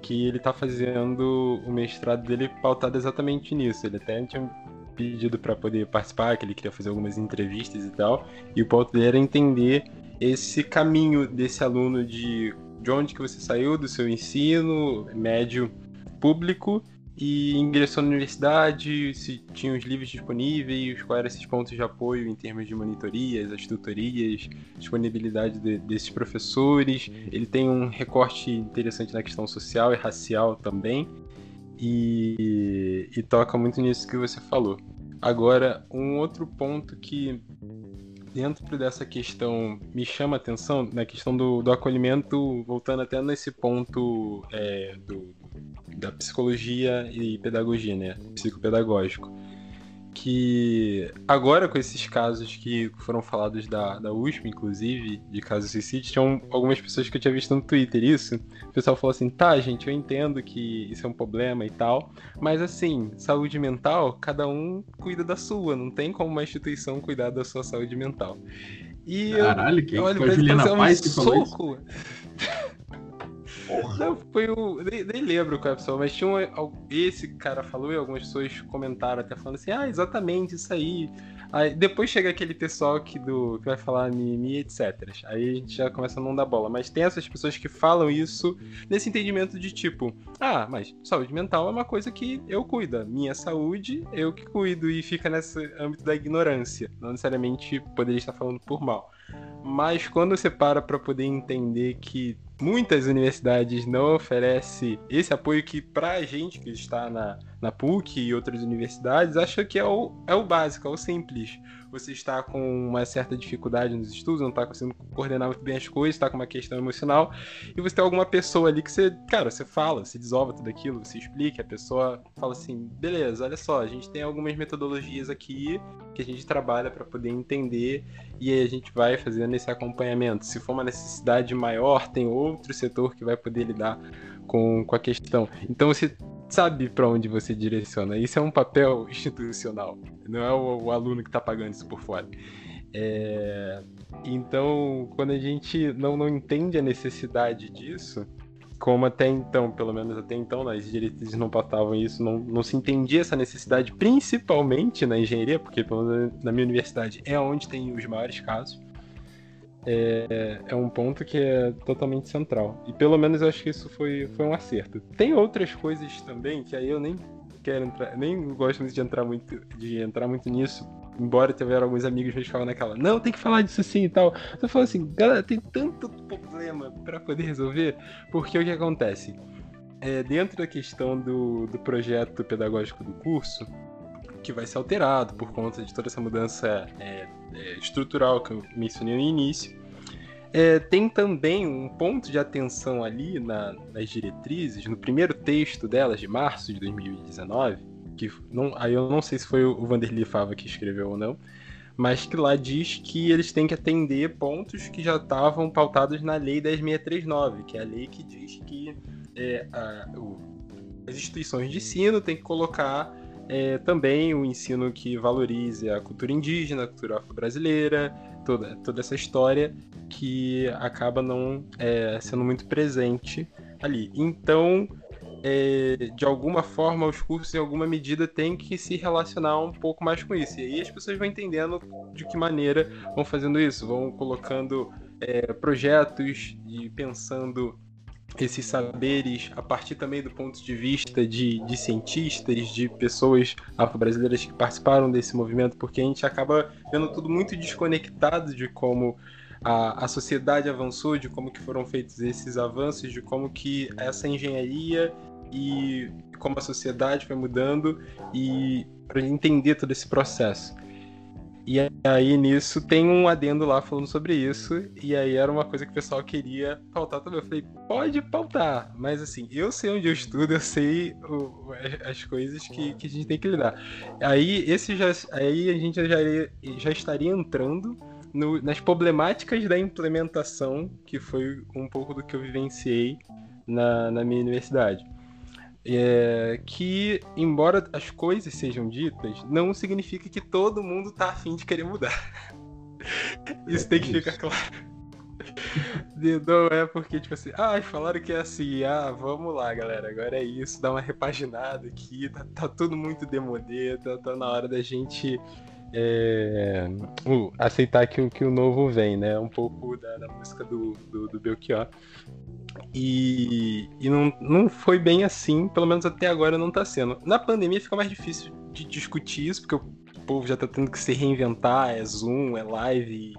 que ele tá fazendo o mestrado dele pautado exatamente nisso. Ele até tinha pedido para poder participar, que ele queria fazer algumas entrevistas e tal. E o ponto dele era entender esse caminho desse aluno de, de onde que você saiu do seu ensino médio público e ingressou na universidade, se tinha os livros disponíveis, quais eram esses pontos de apoio em termos de monitorias, as tutorias, disponibilidade de, desses professores. Ele tem um recorte interessante na questão social e racial também, e, e toca muito nisso que você falou. Agora, um outro ponto que dentro dessa questão me chama a atenção, na questão do, do acolhimento, voltando até nesse ponto é, do, da psicologia e pedagogia, né? Psicopedagógico que agora com esses casos que foram falados da, da USP, inclusive, de casos de suicídio, tinham algumas pessoas que eu tinha visto no Twitter isso. O pessoal falou assim: tá, gente, eu entendo que isso é um problema e tal, mas assim, saúde mental, cada um cuida da sua, não tem como uma instituição cuidar da sua saúde mental. E Caralho, quem foi a Juliana Paz que falou isso? Não, foi o. Nem, nem, lembro qual é a pessoa, mas tinha um, esse cara falou e algumas pessoas comentaram até falando assim, ah, exatamente isso aí. Aí depois chega aquele pessoal que, do, que vai falar mimimi, etc. Aí a gente já começa a não dar bola. Mas tem essas pessoas que falam isso nesse entendimento de tipo, ah, mas saúde mental é uma coisa que eu cuido. Minha saúde, eu que cuido. E fica nesse âmbito da ignorância. Não necessariamente poderia estar falando por mal. Mas quando você para para poder entender que muitas universidades não oferecem esse apoio que para a gente que está na, na PUC e outras universidades acha que é o, é o básico, é o simples você está com uma certa dificuldade nos estudos, não está conseguindo coordenar muito bem as coisas, está com uma questão emocional, e você tem alguma pessoa ali que você, cara, você fala, você desolva tudo aquilo, você explica, a pessoa fala assim, beleza, olha só, a gente tem algumas metodologias aqui que a gente trabalha para poder entender e aí a gente vai fazendo esse acompanhamento. Se for uma necessidade maior, tem outro setor que vai poder lidar com, com a questão. Então você sabe para onde você direciona. Isso é um papel institucional, não é o, o aluno que está pagando isso por fora. É... Então, quando a gente não, não entende a necessidade disso, como até então, pelo menos até então, nas diretrizes não passavam isso, não, não se entendia essa necessidade, principalmente na engenharia, porque pelo menos na minha universidade é onde tem os maiores casos é, é um ponto que é totalmente central. E pelo menos eu acho que isso foi, foi um acerto. Tem outras coisas também que aí eu nem quero entrar, nem gosto muito de entrar muito, de entrar muito nisso. Embora tiveram alguns amigos que ficavam naquela, não, tem que falar disso assim e tal. Eu falo assim, galera, tem tanto problema para poder resolver, porque o que acontece? É, dentro da questão do, do projeto pedagógico do curso, que vai ser alterado por conta de toda essa mudança é, é, estrutural que eu mencionei no início. É, tem também um ponto de atenção ali na, nas diretrizes, no primeiro texto delas, de março de 2019, que não, aí eu não sei se foi o Vanderlei Fava que escreveu ou não, mas que lá diz que eles têm que atender pontos que já estavam pautados na Lei 10639, que é a lei que diz que é, a, o, as instituições de ensino têm que colocar é, também o um ensino que valorize a cultura indígena, a cultura afro-brasileira, toda, toda essa história que acaba não é, sendo muito presente ali. Então, é, de alguma forma, os cursos, em alguma medida, têm que se relacionar um pouco mais com isso. E aí as pessoas vão entendendo de que maneira vão fazendo isso, vão colocando é, projetos e pensando esses saberes a partir também do ponto de vista de, de cientistas, de pessoas afro-brasileiras que participaram desse movimento, porque a gente acaba vendo tudo muito desconectado de como a, a sociedade avançou, de como que foram feitos esses avanços, de como que essa engenharia e como a sociedade foi mudando e para entender todo esse processo. E aí nisso tem um adendo lá falando sobre isso, e aí era uma coisa que o pessoal queria pautar também. Eu falei, pode pautar, mas assim, eu sei onde eu estudo, eu sei o, as coisas que, que a gente tem que lidar. Aí esse já, aí a gente já, já estaria entrando no, nas problemáticas da implementação, que foi um pouco do que eu vivenciei na, na minha universidade é, que, embora as coisas sejam ditas, não significa que todo mundo tá afim de querer mudar. Isso tem que ficar claro. Não é porque, tipo assim, ah, falaram que é assim, ah, vamos lá, galera, agora é isso, dá uma repaginada aqui, tá, tá tudo muito demodê, tá, tá na hora da gente é, aceitar que, que o novo vem, né? Um pouco da, da música do, do, do Belchior. E, e não, não foi bem assim, pelo menos até agora não tá sendo. Na pandemia fica mais difícil de discutir isso, porque o povo já tá tendo que se reinventar, é Zoom, é live,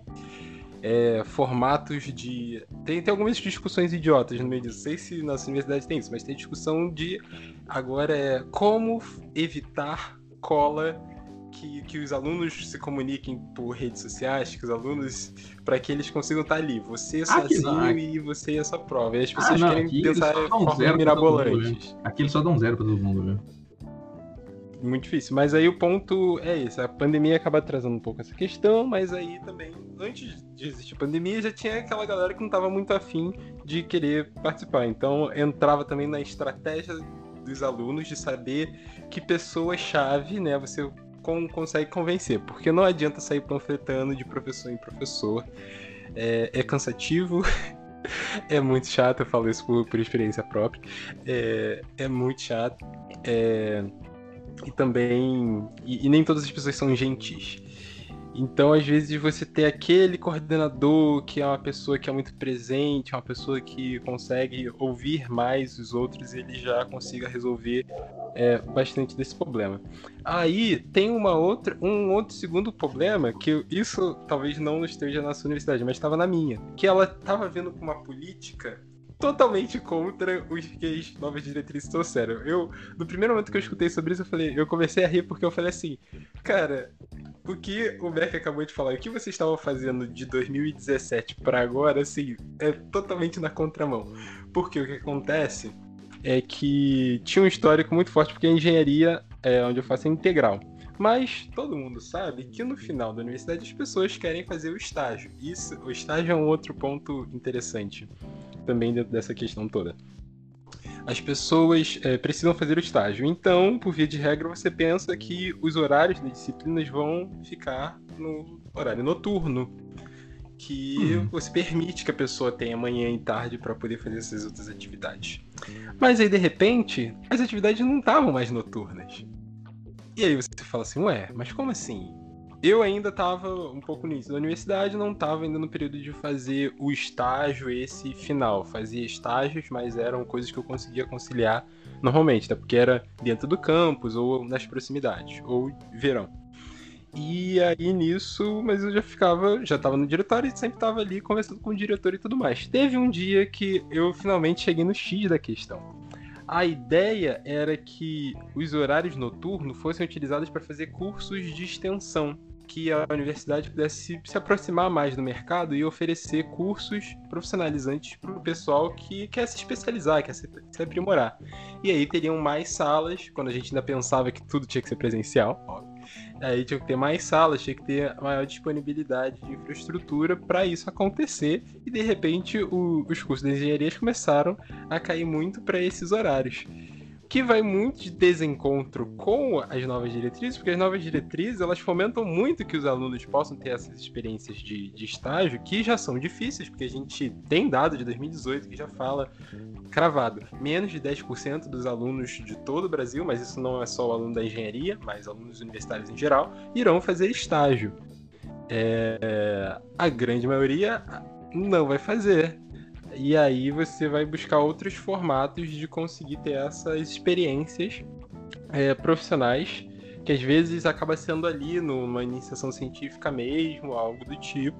é, formatos de. Tem, tem algumas discussões idiotas no meio disso. Não sei se na universidade tem isso, mas tem discussão de agora é como evitar cola que, que os alunos se comuniquem por redes sociais, que os alunos, para que eles consigam estar ali, você sozinho não, e você e essa prova. E as pessoas ah, não, querem pensar em formas mirabolantes. Aqui eles só dão zero para todo mundo, viu? Muito difícil. Mas aí o ponto é esse: a pandemia acaba atrasando um pouco essa questão, mas aí também, antes de existir pandemia, já tinha aquela galera que não estava muito afim de querer participar. Então entrava também na estratégia dos alunos de saber que pessoa-chave, né, você consegue convencer, porque não adianta sair panfletando de professor em professor. É, é cansativo, é muito chato, eu falo isso por, por experiência própria. É, é muito chato. É, e também. E, e, nem todas as pessoas são gentis. Então, às vezes, você ter aquele coordenador que é uma pessoa que é muito presente, uma pessoa que consegue ouvir mais os outros, ele já consiga resolver é, bastante desse problema. Aí tem uma outra, um outro segundo problema, que isso talvez não esteja na sua universidade, mas estava na minha, que ela estava vendo com uma política totalmente contra os que as novas diretrizes trouxeram. Eu, no primeiro momento que eu escutei sobre isso, eu falei, eu comecei a rir porque eu falei assim, cara, o que o Beck acabou de falar, o que vocês estavam fazendo de 2017 para agora, assim, é totalmente na contramão. Porque o que acontece é que tinha um histórico muito forte, porque a engenharia, é, onde eu faço, é integral. Mas todo mundo sabe que no final da universidade as pessoas querem fazer o estágio. Isso, o estágio é um outro ponto interessante também dentro dessa questão toda as pessoas é, precisam fazer o estágio. Então, por via de regra, você pensa que os horários das disciplinas vão ficar no horário noturno. Que uhum. você permite que a pessoa tenha manhã e tarde para poder fazer essas outras atividades. Mas aí, de repente, as atividades não estavam mais noturnas. E aí você fala assim, ué, mas como assim? Eu ainda estava um pouco nisso. Na universidade não estava ainda no período de fazer o estágio esse final. Fazia estágios, mas eram coisas que eu conseguia conciliar normalmente, tá? porque era dentro do campus ou nas proximidades, ou verão. E aí nisso, mas eu já ficava, já estava no diretório e sempre estava ali conversando com o diretor e tudo mais. Teve um dia que eu finalmente cheguei no X da questão. A ideia era que os horários noturnos fossem utilizados para fazer cursos de extensão que a universidade pudesse se aproximar mais do mercado e oferecer cursos profissionalizantes para o pessoal que quer se especializar, quer se, se, aprimorar. E aí teriam mais salas, quando a gente ainda pensava que tudo tinha que ser presencial, óbvio. Aí tinha que ter mais salas, tinha que ter maior disponibilidade de infraestrutura para isso acontecer. E de repente o, os cursos de engenharia começaram a cair muito para esses horários que vai muito de desencontro com as novas diretrizes, porque as novas diretrizes elas fomentam muito que os alunos possam ter essas experiências de, de estágio, que já são difíceis, porque a gente tem dado de 2018 que já fala cravado, menos de 10% dos alunos de todo o Brasil, mas isso não é só o aluno da engenharia, mas alunos universitários em geral, irão fazer estágio. É, a grande maioria não vai fazer. E aí você vai buscar outros formatos de conseguir ter essas experiências é, profissionais, que às vezes acaba sendo ali numa iniciação científica mesmo, algo do tipo.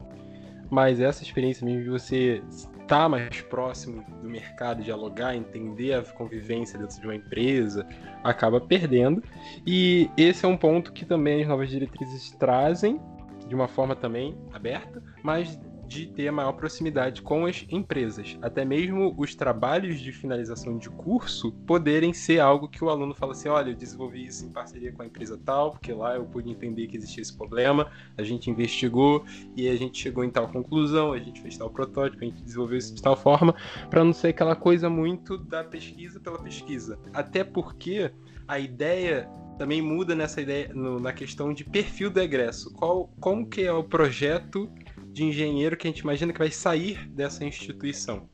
Mas essa experiência mesmo de você estar mais próximo do mercado, dialogar, entender a convivência dentro de uma empresa, acaba perdendo. E esse é um ponto que também as novas diretrizes trazem de uma forma também aberta, mas de ter maior proximidade com as empresas. Até mesmo os trabalhos de finalização de curso poderem ser algo que o aluno fala assim: olha, eu desenvolvi isso em parceria com a empresa tal, porque lá eu pude entender que existia esse problema, a gente investigou e a gente chegou em tal conclusão, a gente fez tal protótipo, a gente desenvolveu isso de tal forma, para não ser aquela coisa muito da pesquisa pela pesquisa. Até porque a ideia também muda nessa ideia no, na questão de perfil do egresso. Qual, como que é o projeto de engenheiro que a gente imagina que vai sair dessa instituição.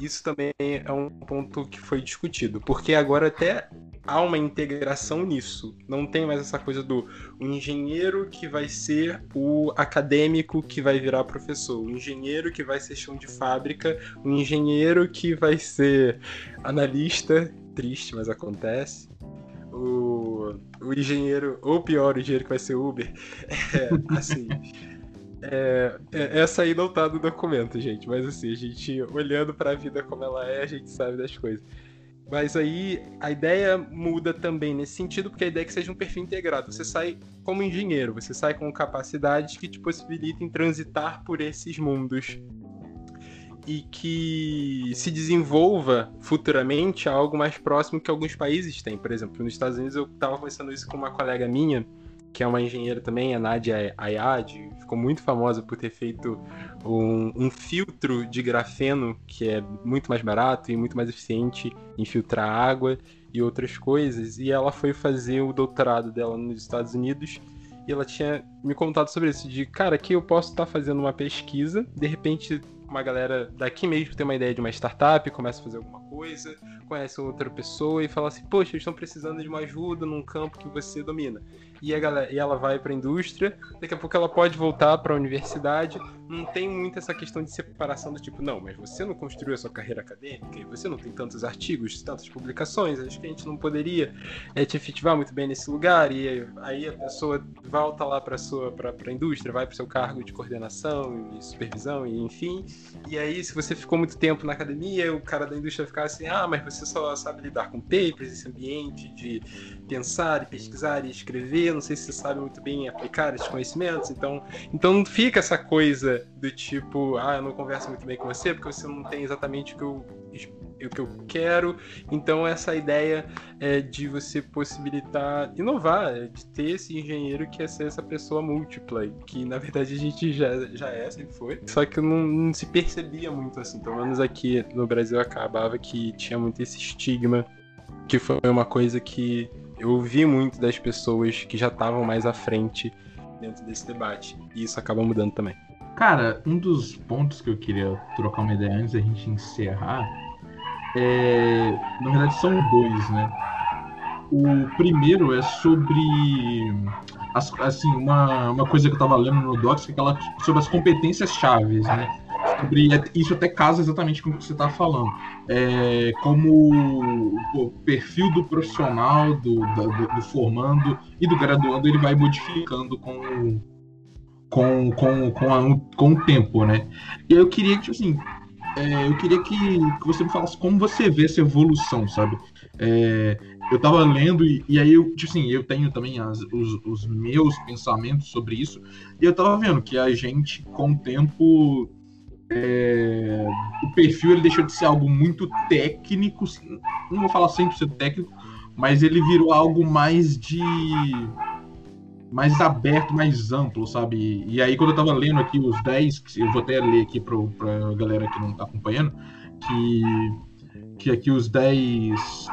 Isso também é um ponto que foi discutido, porque agora até há uma integração nisso. Não tem mais essa coisa do o engenheiro que vai ser o acadêmico que vai virar professor, o engenheiro que vai ser chão de fábrica, o engenheiro que vai ser analista, triste, mas acontece. O, o engenheiro, ou pior, o engenheiro que vai ser Uber. É, assim. É, é, essa aí não tá no documento, gente, mas assim, a gente olhando para a vida como ela é, a gente sabe das coisas. Mas aí a ideia muda também nesse sentido, porque a ideia é que seja um perfil integrado. Você sai como engenheiro, você sai com capacidades que te possibilitem transitar por esses mundos e que se desenvolva futuramente algo mais próximo que alguns países têm. Por exemplo, nos Estados Unidos eu estava conversando isso com uma colega minha que é uma engenheira também, a Nadia Ayad, ficou muito famosa por ter feito um, um, filtro de grafeno que é muito mais barato e muito mais eficiente em filtrar água e outras coisas. E ela foi fazer o doutorado dela nos Estados Unidos e ela tinha me contado sobre isso, de cara, aqui eu posso estar tá fazendo uma pesquisa, de repente uma galera daqui mesmo tem uma ideia de uma startup, começa a fazer alguma coisa, conhece outra pessoa e fala assim, poxa, eles estão precisando de uma ajuda num campo que você domina e, a galera, e ela vai para a indústria, daqui a pouco ela pode voltar para a universidade. Não tem muito essa questão de separação do tipo, não, mas você não construiu a sua carreira acadêmica e você não tem tantos artigos, tantas publicações, acho que a gente não poderia é, te efetivar muito bem nesse lugar. E aí a pessoa volta lá para sua a indústria, vai para o seu cargo de coordenação e supervisão e enfim. E aí, se você ficou muito tempo na academia, o cara da indústria vai ficar assim, ah, mas você só sabe lidar com papers, esse ambiente de pensar e pesquisar e escrever, não sei se você sabe muito bem aplicar esses conhecimentos, então, então fica essa coisa do tipo, ah, eu não converso muito bem com você porque você não tem exatamente o que eu o que eu quero. Então essa ideia é de você possibilitar inovar, é de ter esse engenheiro que é ser essa pessoa múltipla, que na verdade a gente já, já é, sempre foi. Só que não, não se percebia muito assim, pelo menos aqui no Brasil acabava que tinha muito esse estigma, que foi uma coisa que eu ouvi muito das pessoas que já estavam mais à frente dentro desse debate. E isso acaba mudando também. Cara, um dos pontos que eu queria trocar uma ideia antes da gente encerrar é. Na verdade, são dois, né? O primeiro é sobre. assim, uma, uma coisa que eu tava lendo no Docs, que é aquela sobre as competências chaves, né? Sobre isso até casa exatamente com o que você está falando. É, como o perfil do profissional, do, do, do, formando e do graduando, ele vai modificando com, com, com, com, a, com o tempo, né? E eu queria que, assim, é, eu queria que, que, você me falasse como você vê essa evolução, sabe? É, eu tava lendo e, e, aí eu, tipo assim, eu tenho também as, os, os, meus pensamentos sobre isso, e eu tava vendo que a gente, com o tempo, é, o perfil ele deixou de ser algo muito técnico, não vou falar 100% técnico, mas ele virou algo mais de mais aberto, mais amplo, sabe? E aí quando eu tava lendo aqui os 10, eu vou até ler aqui pro, pra galera que não tá acompanhando, que que aqui os 10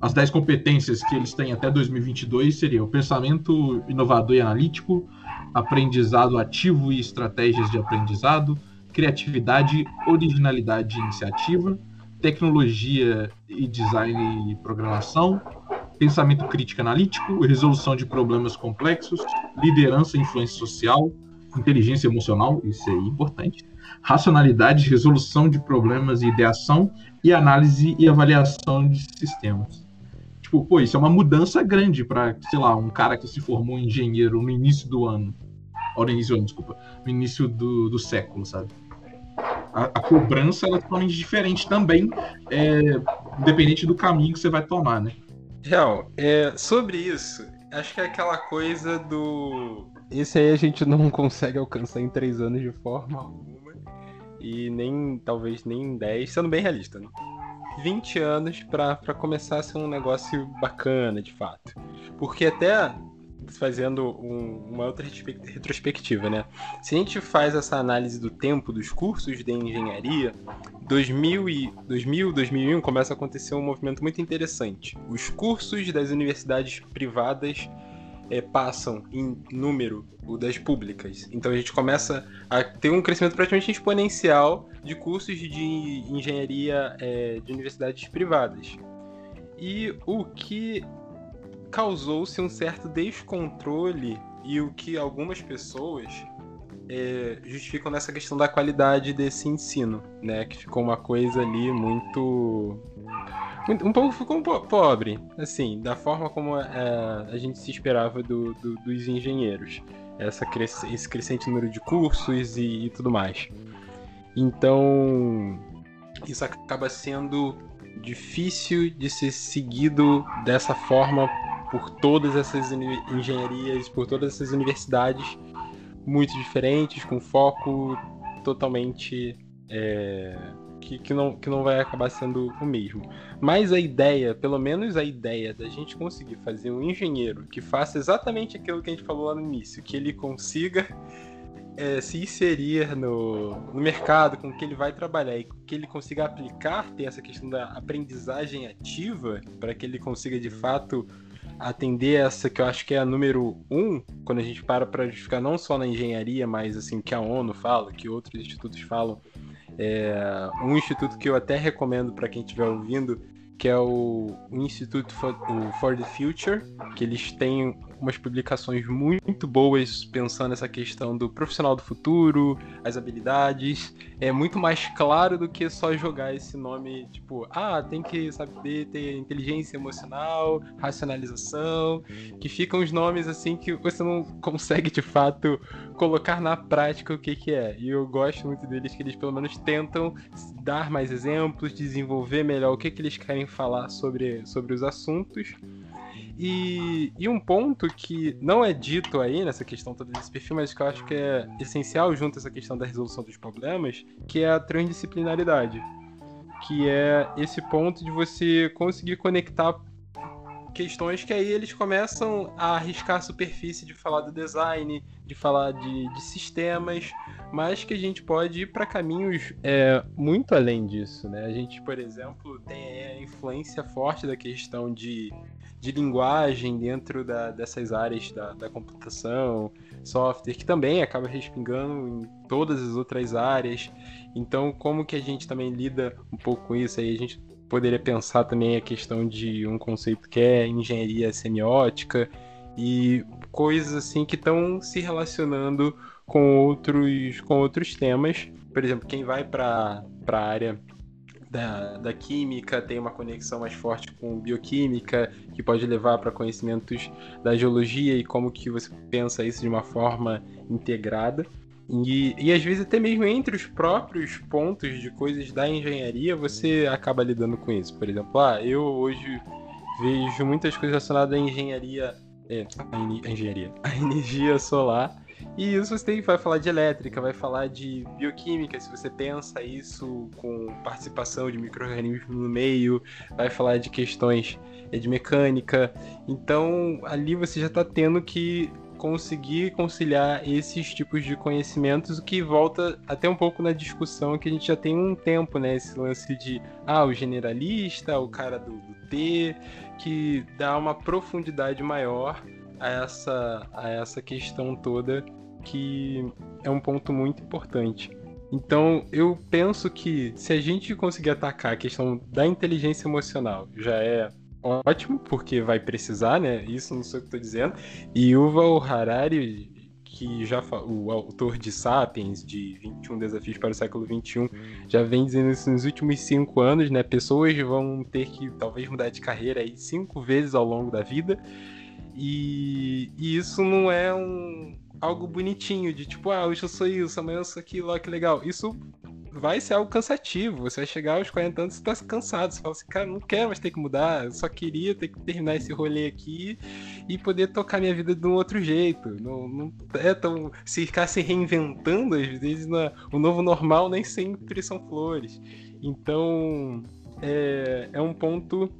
as 10 competências que eles têm até 2022 seriam o pensamento inovador e analítico, aprendizado ativo e estratégias de aprendizado, criatividade, originalidade e iniciativa, tecnologia e design e programação, pensamento crítico analítico, resolução de problemas complexos, liderança e influência social, inteligência emocional, isso é importante, racionalidade, resolução de problemas e ideação, e análise e avaliação de sistemas. Tipo, pô, isso é uma mudança grande para, sei lá, um cara que se formou engenheiro no início do ano. No início desculpa. No início do, do século, sabe? a, a cobrança ela é totalmente diferente também, é, independente do caminho que você vai tomar, né? Real, é, sobre isso, acho que é aquela coisa do. Esse aí a gente não consegue alcançar em três anos de forma alguma. E nem, talvez, nem em 10, sendo bem realista, né? 20 anos para começar a ser um negócio bacana, de fato. Porque até fazendo um, uma outra retrospectiva, né? Se a gente faz essa análise do tempo dos cursos de engenharia, 2000 e 2000, 2001 começa a acontecer um movimento muito interessante. Os cursos das universidades privadas é, passam em número o das públicas. Então a gente começa a ter um crescimento praticamente exponencial de cursos de engenharia é, de universidades privadas. E o que causou-se um certo descontrole e o que algumas pessoas é, justificam nessa questão da qualidade desse ensino, né? Que ficou uma coisa ali muito. um pouco ficou um pouco pobre, assim, da forma como é, a gente se esperava do, do, dos engenheiros. Essa cres esse crescente número de cursos e, e tudo mais. Então, isso acaba sendo difícil de ser seguido dessa forma por todas essas engenharias, por todas essas universidades muito diferentes, com foco totalmente é, que, que, não, que não vai acabar sendo o mesmo. Mas a ideia, pelo menos a ideia da gente conseguir fazer um engenheiro que faça exatamente aquilo que a gente falou lá no início, que ele consiga é, se inserir no, no mercado, com que ele vai trabalhar e que ele consiga aplicar, ter essa questão da aprendizagem ativa, para que ele consiga de fato atender essa que eu acho que é a número um, quando a gente para para justificar não só na engenharia, mas assim que a ONU fala, que outros institutos falam. É, um instituto que eu até recomendo para quem estiver ouvindo, que é o, Instituto for, o for the Future, que eles têm umas publicações muito boas pensando essa questão do profissional do futuro, as habilidades. É muito mais claro do que só jogar esse nome, tipo, ah, tem que saber ter inteligência emocional, racionalização, que ficam os nomes assim que você não consegue de fato colocar na prática o que, que é. E eu gosto muito deles que eles pelo menos tentam dar mais exemplos, desenvolver melhor o que, que eles querem falar sobre, sobre os assuntos. E, e, um ponto que não é dito aí nessa questão toda desse perfil, mas que eu acho que é essencial junto a essa questão da resolução dos problemas, que é a transdisciplinaridade. Que é esse ponto de você conseguir conectar questões que aí eles começam a arriscar a superfície de falar do design, de falar de, de sistemas, mas que a gente pode ir para caminhos é, muito além disso, né? A gente, por exemplo, tem a influência forte da questão de de linguagem dentro da, dessas áreas da, da computação, software, que também acaba respingando em todas as outras áreas. Então, como que a gente também lida um pouco com isso? Aí a gente poderia pensar também a questão de um conceito que é engenharia semiótica e coisas assim que estão se relacionando com outros, com outros temas. Por exemplo, quem vai para a área da, da química tem uma conexão mais forte com bioquímica, que pode levar para conhecimentos da geologia e como que você pensa isso de uma forma integrada. E, e às vezes até mesmo entre os próprios pontos de coisas da engenharia você acaba lidando com isso. Por exemplo, ah, eu hoje vejo muitas coisas relacionadas à engenharia, é, engenharia, energia solar e isso você tem, vai falar de elétrica, vai falar de bioquímica, se você pensa isso com participação de micro-organismos no meio, vai falar de questões é, de mecânica. Então, ali você já está tendo que conseguir conciliar esses tipos de conhecimentos, o que volta até um pouco na discussão que a gente já tem um tempo, né? Esse lance de, ah, o generalista, o cara do, do T, que dá uma profundidade maior a essa, a essa questão toda que é um ponto muito importante. Então, eu penso que se a gente conseguir atacar a questão da inteligência emocional, já é ótimo, porque vai precisar, né? Isso não sei o que estou dizendo. E Yuval Harari, que já o autor de Sapiens, de 21 Desafios para o Século 21, já vem dizendo isso nos últimos cinco anos, né? Pessoas vão ter que talvez mudar de carreira aí cinco vezes ao longo da vida. E, e isso não é um, algo bonitinho, de tipo, ah, hoje eu sou isso, amanhã eu sou aquilo, ó, que legal. Isso vai ser algo cansativo. Você vai chegar aos 40 anos e tá cansado. Você fala assim, cara, não quero mais ter que mudar. Eu só queria ter que terminar esse rolê aqui e poder tocar minha vida de um outro jeito. Não, não é tão. Se ficar se reinventando, às vezes, na, o novo normal nem sempre são flores. Então, é, é um ponto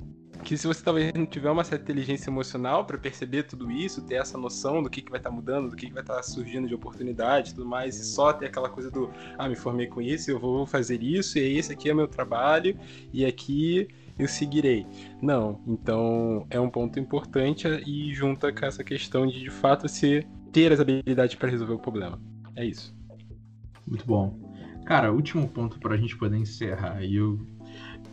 que se você talvez não tiver uma certa inteligência emocional para perceber tudo isso, ter essa noção do que, que vai estar tá mudando, do que, que vai estar tá surgindo de oportunidade tudo mais, e só ter aquela coisa do, ah, me formei com isso, eu vou fazer isso, e esse aqui é meu trabalho, e aqui eu seguirei. Não, então é um ponto importante e junta com essa questão de de fato você ter as habilidades para resolver o problema. É isso. Muito bom. Cara, último ponto para a gente poder encerrar. E eu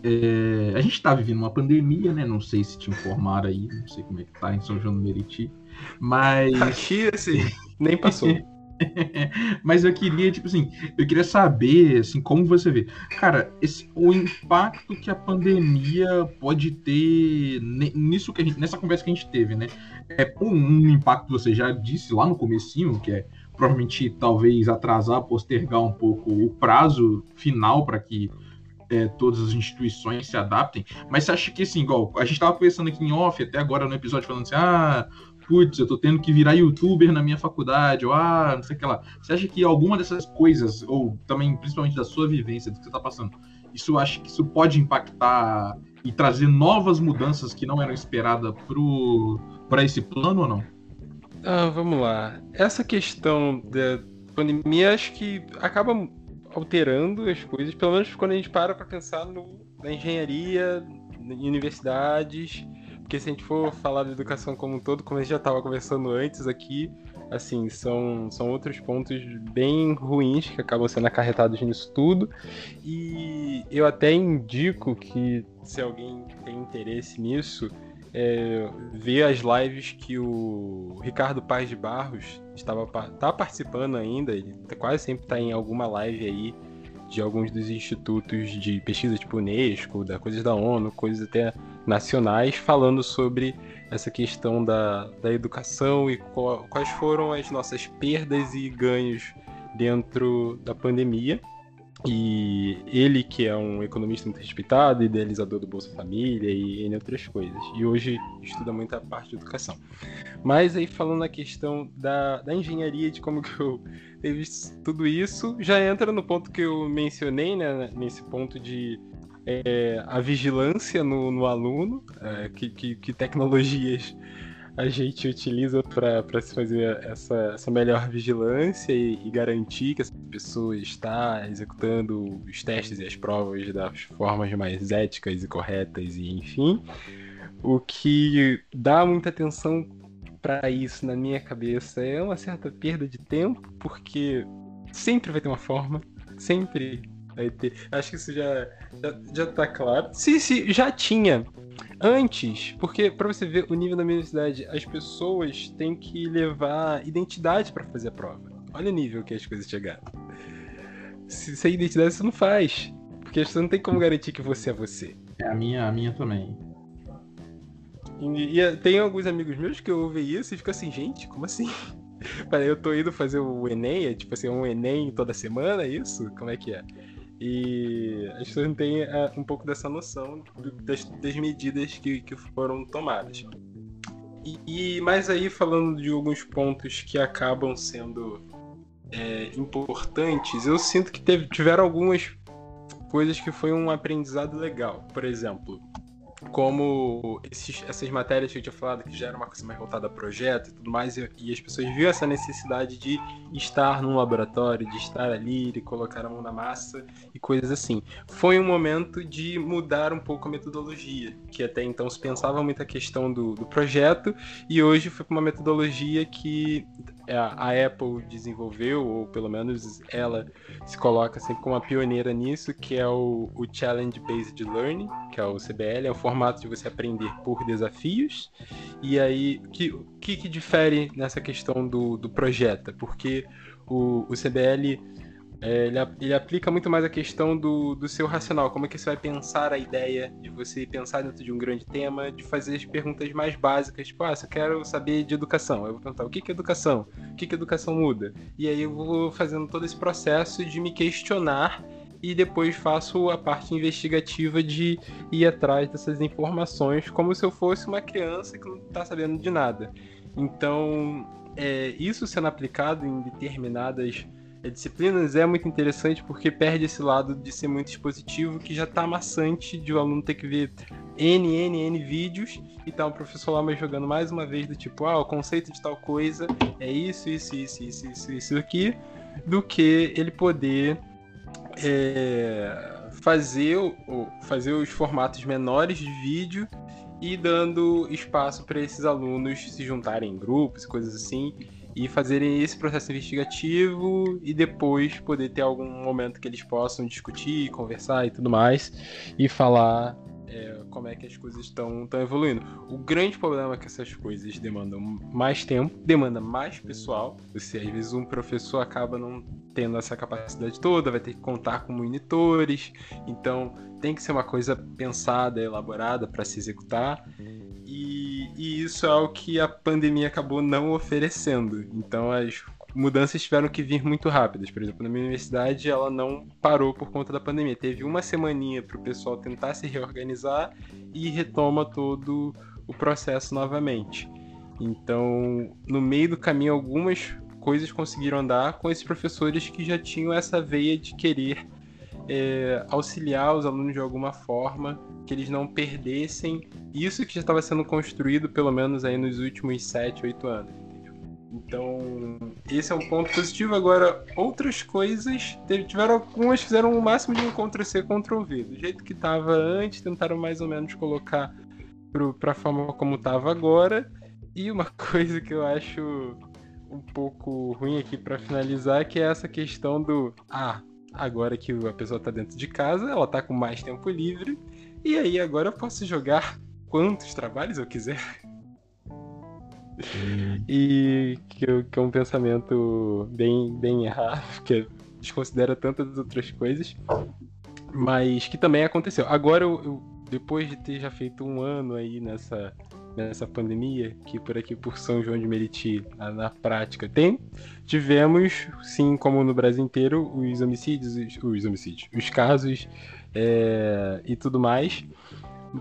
é, a gente está vivendo uma pandemia, né? Não sei se te informaram aí, não sei como é que tá em São João do Meriti, mas. Aqui, assim, nem passou. mas eu queria, tipo assim, eu queria saber, assim, como você vê. Cara, esse, o impacto que a pandemia pode ter nisso que a gente, nessa conversa que a gente teve, né? É um, um impacto, você já disse lá no comecinho, que é provavelmente talvez atrasar, postergar um pouco o prazo final para que é, todas as instituições se adaptem, mas você acha que, assim, igual, a gente estava pensando aqui em off, até agora no episódio, falando assim, ah, putz, eu tô tendo que virar youtuber na minha faculdade, ou ah, não sei o que lá. Você acha que alguma dessas coisas, ou também principalmente da sua vivência, do que você tá passando, isso acha que isso pode impactar e trazer novas mudanças que não eram esperadas para esse plano ou não? Ah, vamos lá. Essa questão da pandemia acho que acaba alterando as coisas, pelo menos quando a gente para para pensar no, na engenharia, em universidades, porque se a gente for falar da educação como um todo, como a gente já estava conversando antes aqui, assim, são, são outros pontos bem ruins que acabam sendo acarretados nisso tudo. E eu até indico que se alguém tem interesse nisso, é, ver as lives que o Ricardo Paz de Barros estava tá participando ainda, ele quase sempre está em alguma live aí de alguns dos institutos de pesquisa tipo Unesco, da coisas da ONU, coisas até nacionais, falando sobre essa questão da, da educação e qual, quais foram as nossas perdas e ganhos dentro da pandemia. E ele, que é um economista muito respeitado, idealizador do Bolsa Família e entre outras coisas. E hoje estuda muito a parte de educação. Mas aí falando na questão da, da engenharia, de como que eu visto tudo isso, já entra no ponto que eu mencionei, né? Nesse ponto de é, a vigilância no, no aluno, é, que, que, que tecnologias a gente utiliza para se fazer essa, essa melhor vigilância e, e, garantir que essa pessoa está executando os testes e as provas das formas mais éticas e corretas e enfim. O que dá muita atenção para isso na minha cabeça é uma certa perda de tempo, porque sempre vai ter uma forma, sempre vai ter. Acho que isso já, já, já tá claro. Se, se já tinha antes, porque para você ver o nível da universidade, as pessoas têm que levar identidade para fazer a prova. Olha o nível que as coisas chegaram. Se sem identidade você não faz, porque você não tem como garantir que você é você. É a minha, a minha também. E, e tem alguns amigos meus que ouvem isso e ficam assim, gente, como assim? Eu tô indo fazer o Enem, é tipo assim, um Enem toda semana, é isso? Como é que é? E as pessoas não têm é, um pouco dessa noção das, das medidas que, que foram tomadas. E, mas aí falando de alguns pontos que acabam sendo é, importantes, eu sinto que teve, tiveram algumas coisas que foi um aprendizado legal. Por exemplo, como esses, essas matérias que eu tinha falado, que já era uma coisa mais voltada a projeto e tudo mais, e, e, as pessoas viram essa necessidade de estar num laboratório, de estar ali, de colocar a mão na massa e coisas assim. Foi um momento de mudar um pouco a metodologia, que até então se pensava muito a questão do, do projeto, e hoje foi para uma metodologia que a Apple desenvolveu, ou pelo menos ela se coloca sempre como uma pioneira nisso, que é o, o Challenge Based Learning, que é o CBL, é o formato de você aprender por desafios. E aí, o que, que, que, difere nessa questão do, do projeto? Porque o, o CBL é, ele, ele, aplica muito mais a questão do, do seu racional, como é que você vai pensar a ideia de você pensar dentro de um grande tema, de fazer as perguntas mais básicas, tipo, ah, se eu quero saber de educação, eu vou perguntar o que, que é educação, o que, que educação muda, e aí eu vou fazendo todo esse processo de me questionar e depois faço a parte investigativa de ir atrás dessas informações, como se eu fosse uma criança que não está sabendo de nada. Então, é, isso sendo aplicado em determinadas disciplinas é muito interessante porque perde esse lado de ser muito expositivo que já tá amassante de o aluno ter que ver N, N, N vídeos e tá o professor lá mais jogando mais uma vez do tipo, ah, o conceito de tal coisa é isso, isso, isso, isso, isso, isso aqui, do que ele poder é, fazer, fazer os formatos menores de vídeo e dando espaço para esses alunos se juntarem em grupos e coisas assim e fazerem esse processo investigativo e depois poder ter algum momento que eles possam discutir, conversar e tudo mais e falar é, como é que as coisas estão evoluindo. O grande problema é que essas coisas demandam mais tempo, demanda mais pessoal. Você, às vezes um professor acaba não tendo essa capacidade toda, vai ter que contar com monitores, então tem que ser uma coisa pensada, elaborada para se executar. E, e, isso é o que a pandemia acabou não oferecendo. Então, as, mudanças tiveram que vir muito rápidas. Por exemplo, na minha universidade, ela não parou por conta da pandemia. Teve uma semaninha para o pessoal tentar se reorganizar e retoma todo o processo novamente. Então, no meio do caminho, algumas coisas conseguiram andar com esses professores que já tinham essa veia de querer é, auxiliar os alunos de alguma forma, que eles não perdessem isso que já estava sendo construído, pelo menos aí nos últimos 7, 8 anos. Então, esse é um ponto positivo. Agora, outras coisas, tiveram algumas fizeram o máximo de um Ctrl-C, Ctrl-V. Do jeito que estava antes, tentaram mais ou menos colocar para a forma como estava agora. E uma coisa que eu acho um pouco ruim aqui para finalizar, que é essa questão do ah, agora que a pessoa está dentro de casa, ela está com mais tempo livre, e aí agora eu posso jogar quantos trabalhos eu quiser. e que, que, é um pensamento bem, bem errado, que desconsidera tantas outras coisas, mas que também aconteceu. Agora, eu, eu, depois de ter já feito um ano aí nessa, nessa pandemia, que por aqui por São João de Meriti, na, na prática tem, tivemos, sim, como no Brasil inteiro, os homicídios, os, os homicídios, os casos é, e tudo mais.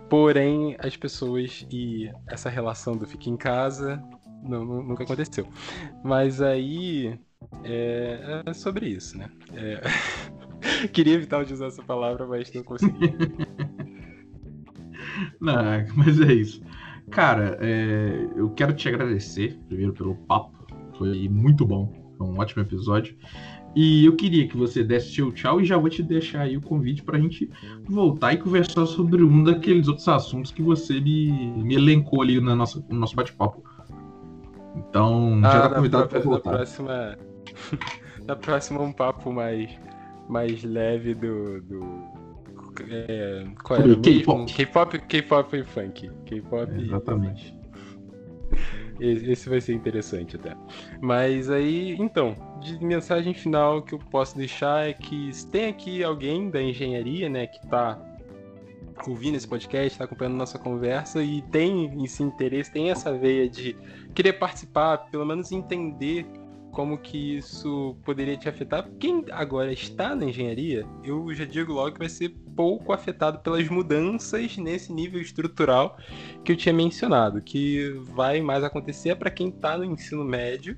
Porém, as pessoas e essa relação do fica em casa não, nunca aconteceu. Mas aí é, é sobre isso, né? É... Queria evitar de usar essa palavra, mas não consegui. não, mas é isso. Cara, é, eu quero te agradecer primeiro pelo papo. Foi muito bom. Foi um ótimo episódio. E eu queria que você desse seu tchau e já vou te deixar aí o convite para a gente voltar e conversar sobre um daqueles outros assuntos que você me, me elencou ali na nossa, no nosso bate-papo. Então, ah, já tá convidado para voltar. Na próxima, na próxima um papo mais, mais leve do, do é, qual era K-pop. K-pop, K-pop e funk. K-pop é, Exatamente. Esse vai ser interessante até. Mas aí, então, de mensagem final que eu posso deixar é que se tem aqui alguém da engenharia, né, que está ouvindo esse podcast, está acompanhando nossa conversa e tem esse interesse, tem essa veia de querer participar, pelo menos entender como que isso poderia te afetar. Quem agora está na engenharia, eu já digo logo que vai ser pouco afetado pelas mudanças nesse nível estrutural que eu tinha mencionado, que vai mais acontecer para quem está no ensino médio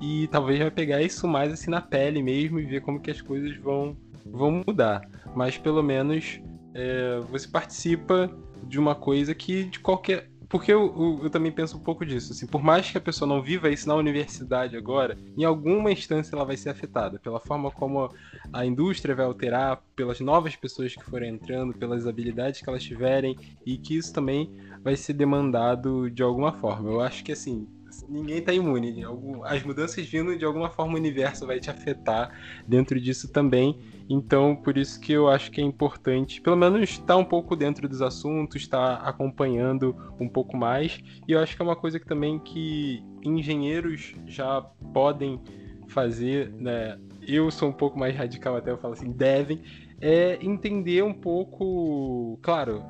e talvez vai pegar isso mais assim na pele mesmo e ver como que as coisas vão, vão mudar. Mas pelo menos é, você participa de uma coisa que de qualquer porque eu, eu, eu, também penso um pouco disso. Assim, por mais que a pessoa não viva isso na universidade agora, em alguma instância ela vai ser afetada pela forma como a indústria vai alterar, pelas novas pessoas que forem entrando, pelas habilidades que elas tiverem, e que isso também vai ser demandado de alguma forma. Eu acho que assim, ninguém está imune. As mudanças vindo de alguma forma o universo vai te afetar dentro disso também. Então, por isso que eu acho que é importante, pelo menos, estar um pouco dentro dos assuntos, estar acompanhando um pouco mais. E eu acho que é uma coisa que também que engenheiros já podem fazer, né? Eu sou um pouco mais radical até, eu falo assim, devem, é entender um pouco, claro,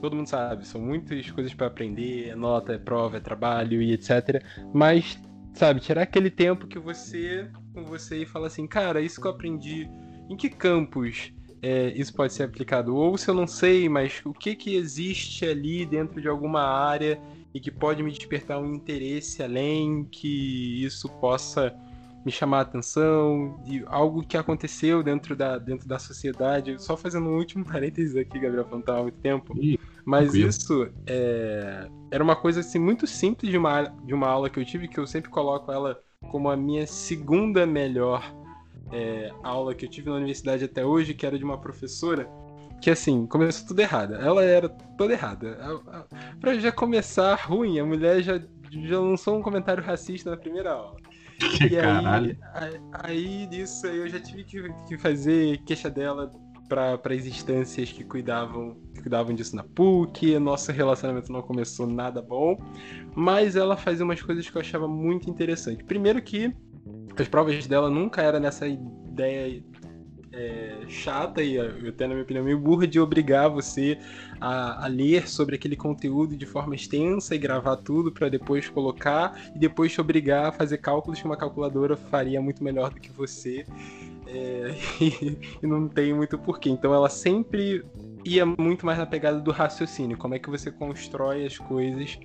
todo mundo sabe, são muitas coisas para aprender, é nota, é prova, é trabalho e etc. Mas, sabe, tirar aquele tempo que você, com você e fala assim, cara, isso que eu aprendi, em que campos é, isso pode ser aplicado? Ou se eu não sei, mas o que que existe ali dentro de alguma área e que pode me despertar um interesse além que isso possa me chamar a atenção, de algo que aconteceu dentro da, dentro da sociedade. Só fazendo um último parênteses aqui, Gabriel, não tá há muito tempo. Ih, Mas isso é, era uma coisa assim, muito simples de uma, de uma aula que eu tive, que eu sempre coloco ela como a minha segunda melhor é, aula que eu tive na universidade até hoje, que era de uma professora que assim, começou tudo errado. Ela era toda errada. Pra já começar ruim, a mulher já, já lançou um comentário racista na primeira aula. Que e caralho. Aí, aí disso eu já tive que, que fazer queixa dela para as instâncias que cuidavam, que cuidavam disso na PUC. Nosso relacionamento não começou nada bom, mas ela fazia umas coisas que eu achava muito interessante. Primeiro que as provas dela nunca era nessa ideia é, chata e até na minha opinião meio burra de obrigar você a, a, ler sobre aquele conteúdo de forma extensa e gravar tudo para depois colocar e depois te obrigar a fazer cálculos que uma calculadora faria muito melhor do que você é, e, e não tem muito porquê. Então ela sempre ia muito mais na pegada do raciocínio, como é que você constrói as coisas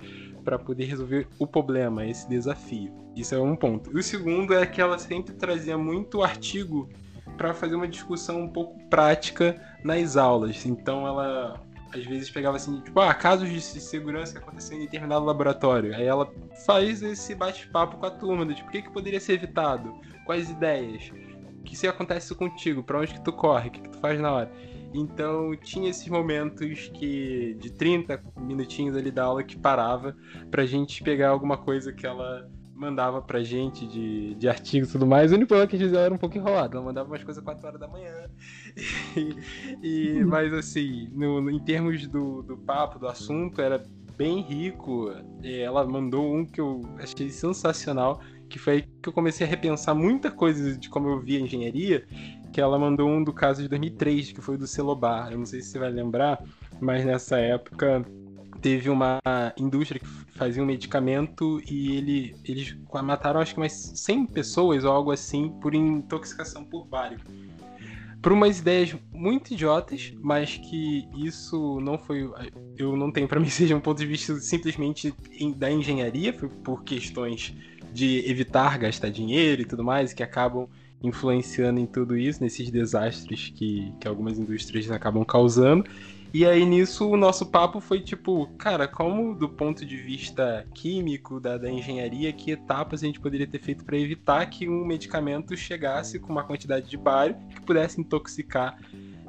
para poder resolver o problema, esse desafio. Isso é um ponto. E o segundo é que ela sempre trazia muito artigo para fazer uma discussão um pouco prática nas aulas. Então ela às vezes pegava assim, tipo, ah, casos de segurança que aconteceram em determinado laboratório. Aí ela faz esse bate-papo com a turma, do tipo, o que, que poderia ser evitado? Quais ideias? O que se acontece contigo? Para onde que tu corre? O que, que tu faz na hora? Então tinha esses momentos que de 30 minutinhos ali da aula que parava pra gente pegar alguma coisa que ela mandava pra gente de, de artigos e tudo mais. O único problema que a era um pouco enrolado. Ela mandava umas coisas 4 horas da manhã. E, e mas assim, no, em termos do, do papo, do assunto, era bem rico. Ela mandou um que eu achei sensacional, que foi aí que eu comecei a repensar muita coisa de como eu via engenharia, que ela mandou um do caso de 2003, que foi do Celobar. Eu não sei se você vai lembrar, mas nessa época teve uma indústria que fazia um medicamento e ele, eles mataram acho que umas 100 pessoas ou algo assim por intoxicação por bário. Por umas ideias muito idiotas, mas que isso não foi. Eu não tenho para mim seja um ponto de vista simplesmente da engenharia, por questões de evitar gastar dinheiro e tudo mais, que acabam influenciando em tudo isso, nesses desastres que, que algumas indústrias acabam causando. E aí nisso o nosso papo foi tipo, cara, como do ponto de vista químico, da, da engenharia, que etapas a gente poderia ter feito para evitar que um medicamento chegasse com uma quantidade de bário que pudesse intoxicar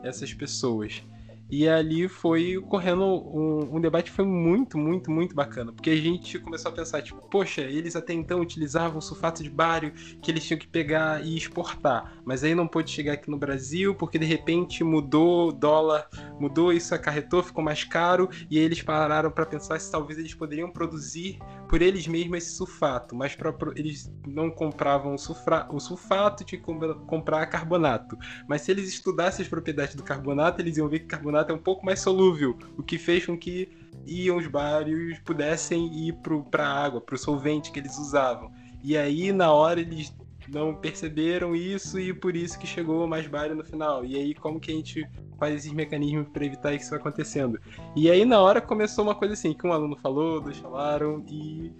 essas pessoas. E ali foi correndo um, um, debate foi muito, muito, muito bacana. Porque a gente começou a pensar, tipo, poxa, eles até então utilizavam sulfato de bário que eles tinham que pegar e exportar. Mas aí não pôde chegar aqui no Brasil, porque de repente mudou o dólar, mudou, isso acarretou, ficou mais caro. E aí eles pararam para pensar se talvez eles poderiam produzir por eles mesmos esse sulfato. Mas pra, eles não compravam o, sulfra, o sulfato, tinha que comprar carbonato. Mas se eles estudassem as propriedades do carbonato, eles iam ver que carbonato é um pouco mais solúvel, o que fez com que íons bários pudessem ir para a água, para o solvente que eles usavam. E aí, na hora, eles não perceberam isso e por isso que chegou mais bário no final. E aí, como que a gente faz esses mecanismos para evitar isso acontecendo? E aí, na hora, começou uma coisa assim, que um aluno falou, dois falaram, e,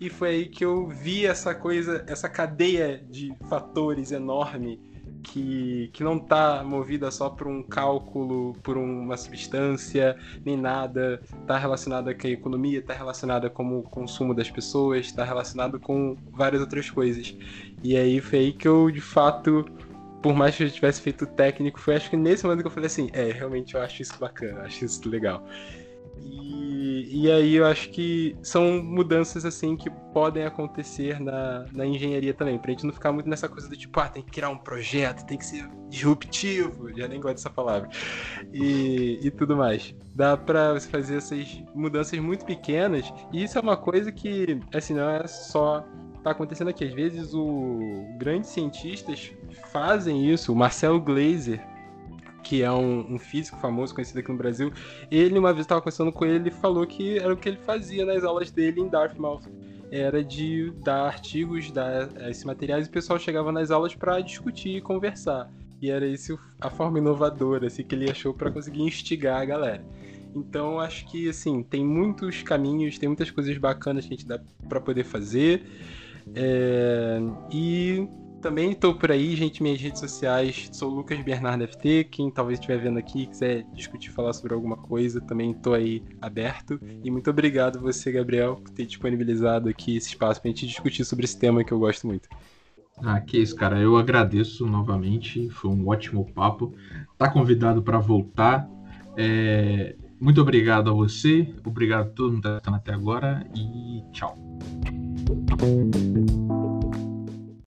e foi aí que eu vi essa coisa, essa cadeia de fatores enorme que, que não está movida só por um cálculo, por uma substância, nem nada. Está relacionada com a economia, está relacionada com o consumo das pessoas, está relacionado com várias outras coisas. E aí foi aí que eu, de fato, por mais que eu tivesse feito técnico, foi acho que nesse momento que eu falei assim, é, realmente eu acho isso bacana, acho isso legal. E, e aí eu acho que são mudanças assim que podem acontecer na, na engenharia também, pra gente não ficar muito nessa coisa do tipo, ah, tem que criar um projeto, tem que ser disruptivo, já nem gosto dessa palavra, e, e tudo mais. Dá pra você fazer essas mudanças muito pequenas, e isso é uma coisa que, assim, não é só tá acontecendo aqui. Às vezes, o grandes cientistas fazem isso. O Marcel Glazer, que é um, um, físico famoso, conhecido aqui no Brasil, ele, uma vez estava conversando com ele, ele falou que era o que ele fazia nas aulas dele em Dartmouth. Era de dar artigos, dar esses materiais, e o pessoal chegava nas aulas para discutir e conversar. E era isso a forma inovadora assim, que ele achou para conseguir instigar a galera. Então, acho que assim, tem muitos caminhos, tem muitas coisas bacanas que a gente dá para poder fazer. É... E também estou por aí, gente, minhas redes sociais, sou Lucas Bernardo FT, quem talvez estiver vendo aqui quiser discutir, falar sobre alguma coisa, também estou aí aberto. E muito obrigado você, Gabriel, por ter disponibilizado aqui esse espaço para a gente discutir sobre esse tema que eu gosto muito. Ah, que isso, cara. Eu agradeço novamente. Foi um ótimo papo. Tá convidado para voltar. É... Muito obrigado a você. Obrigado a todo mundo que tá até agora. E tchau. Thank you.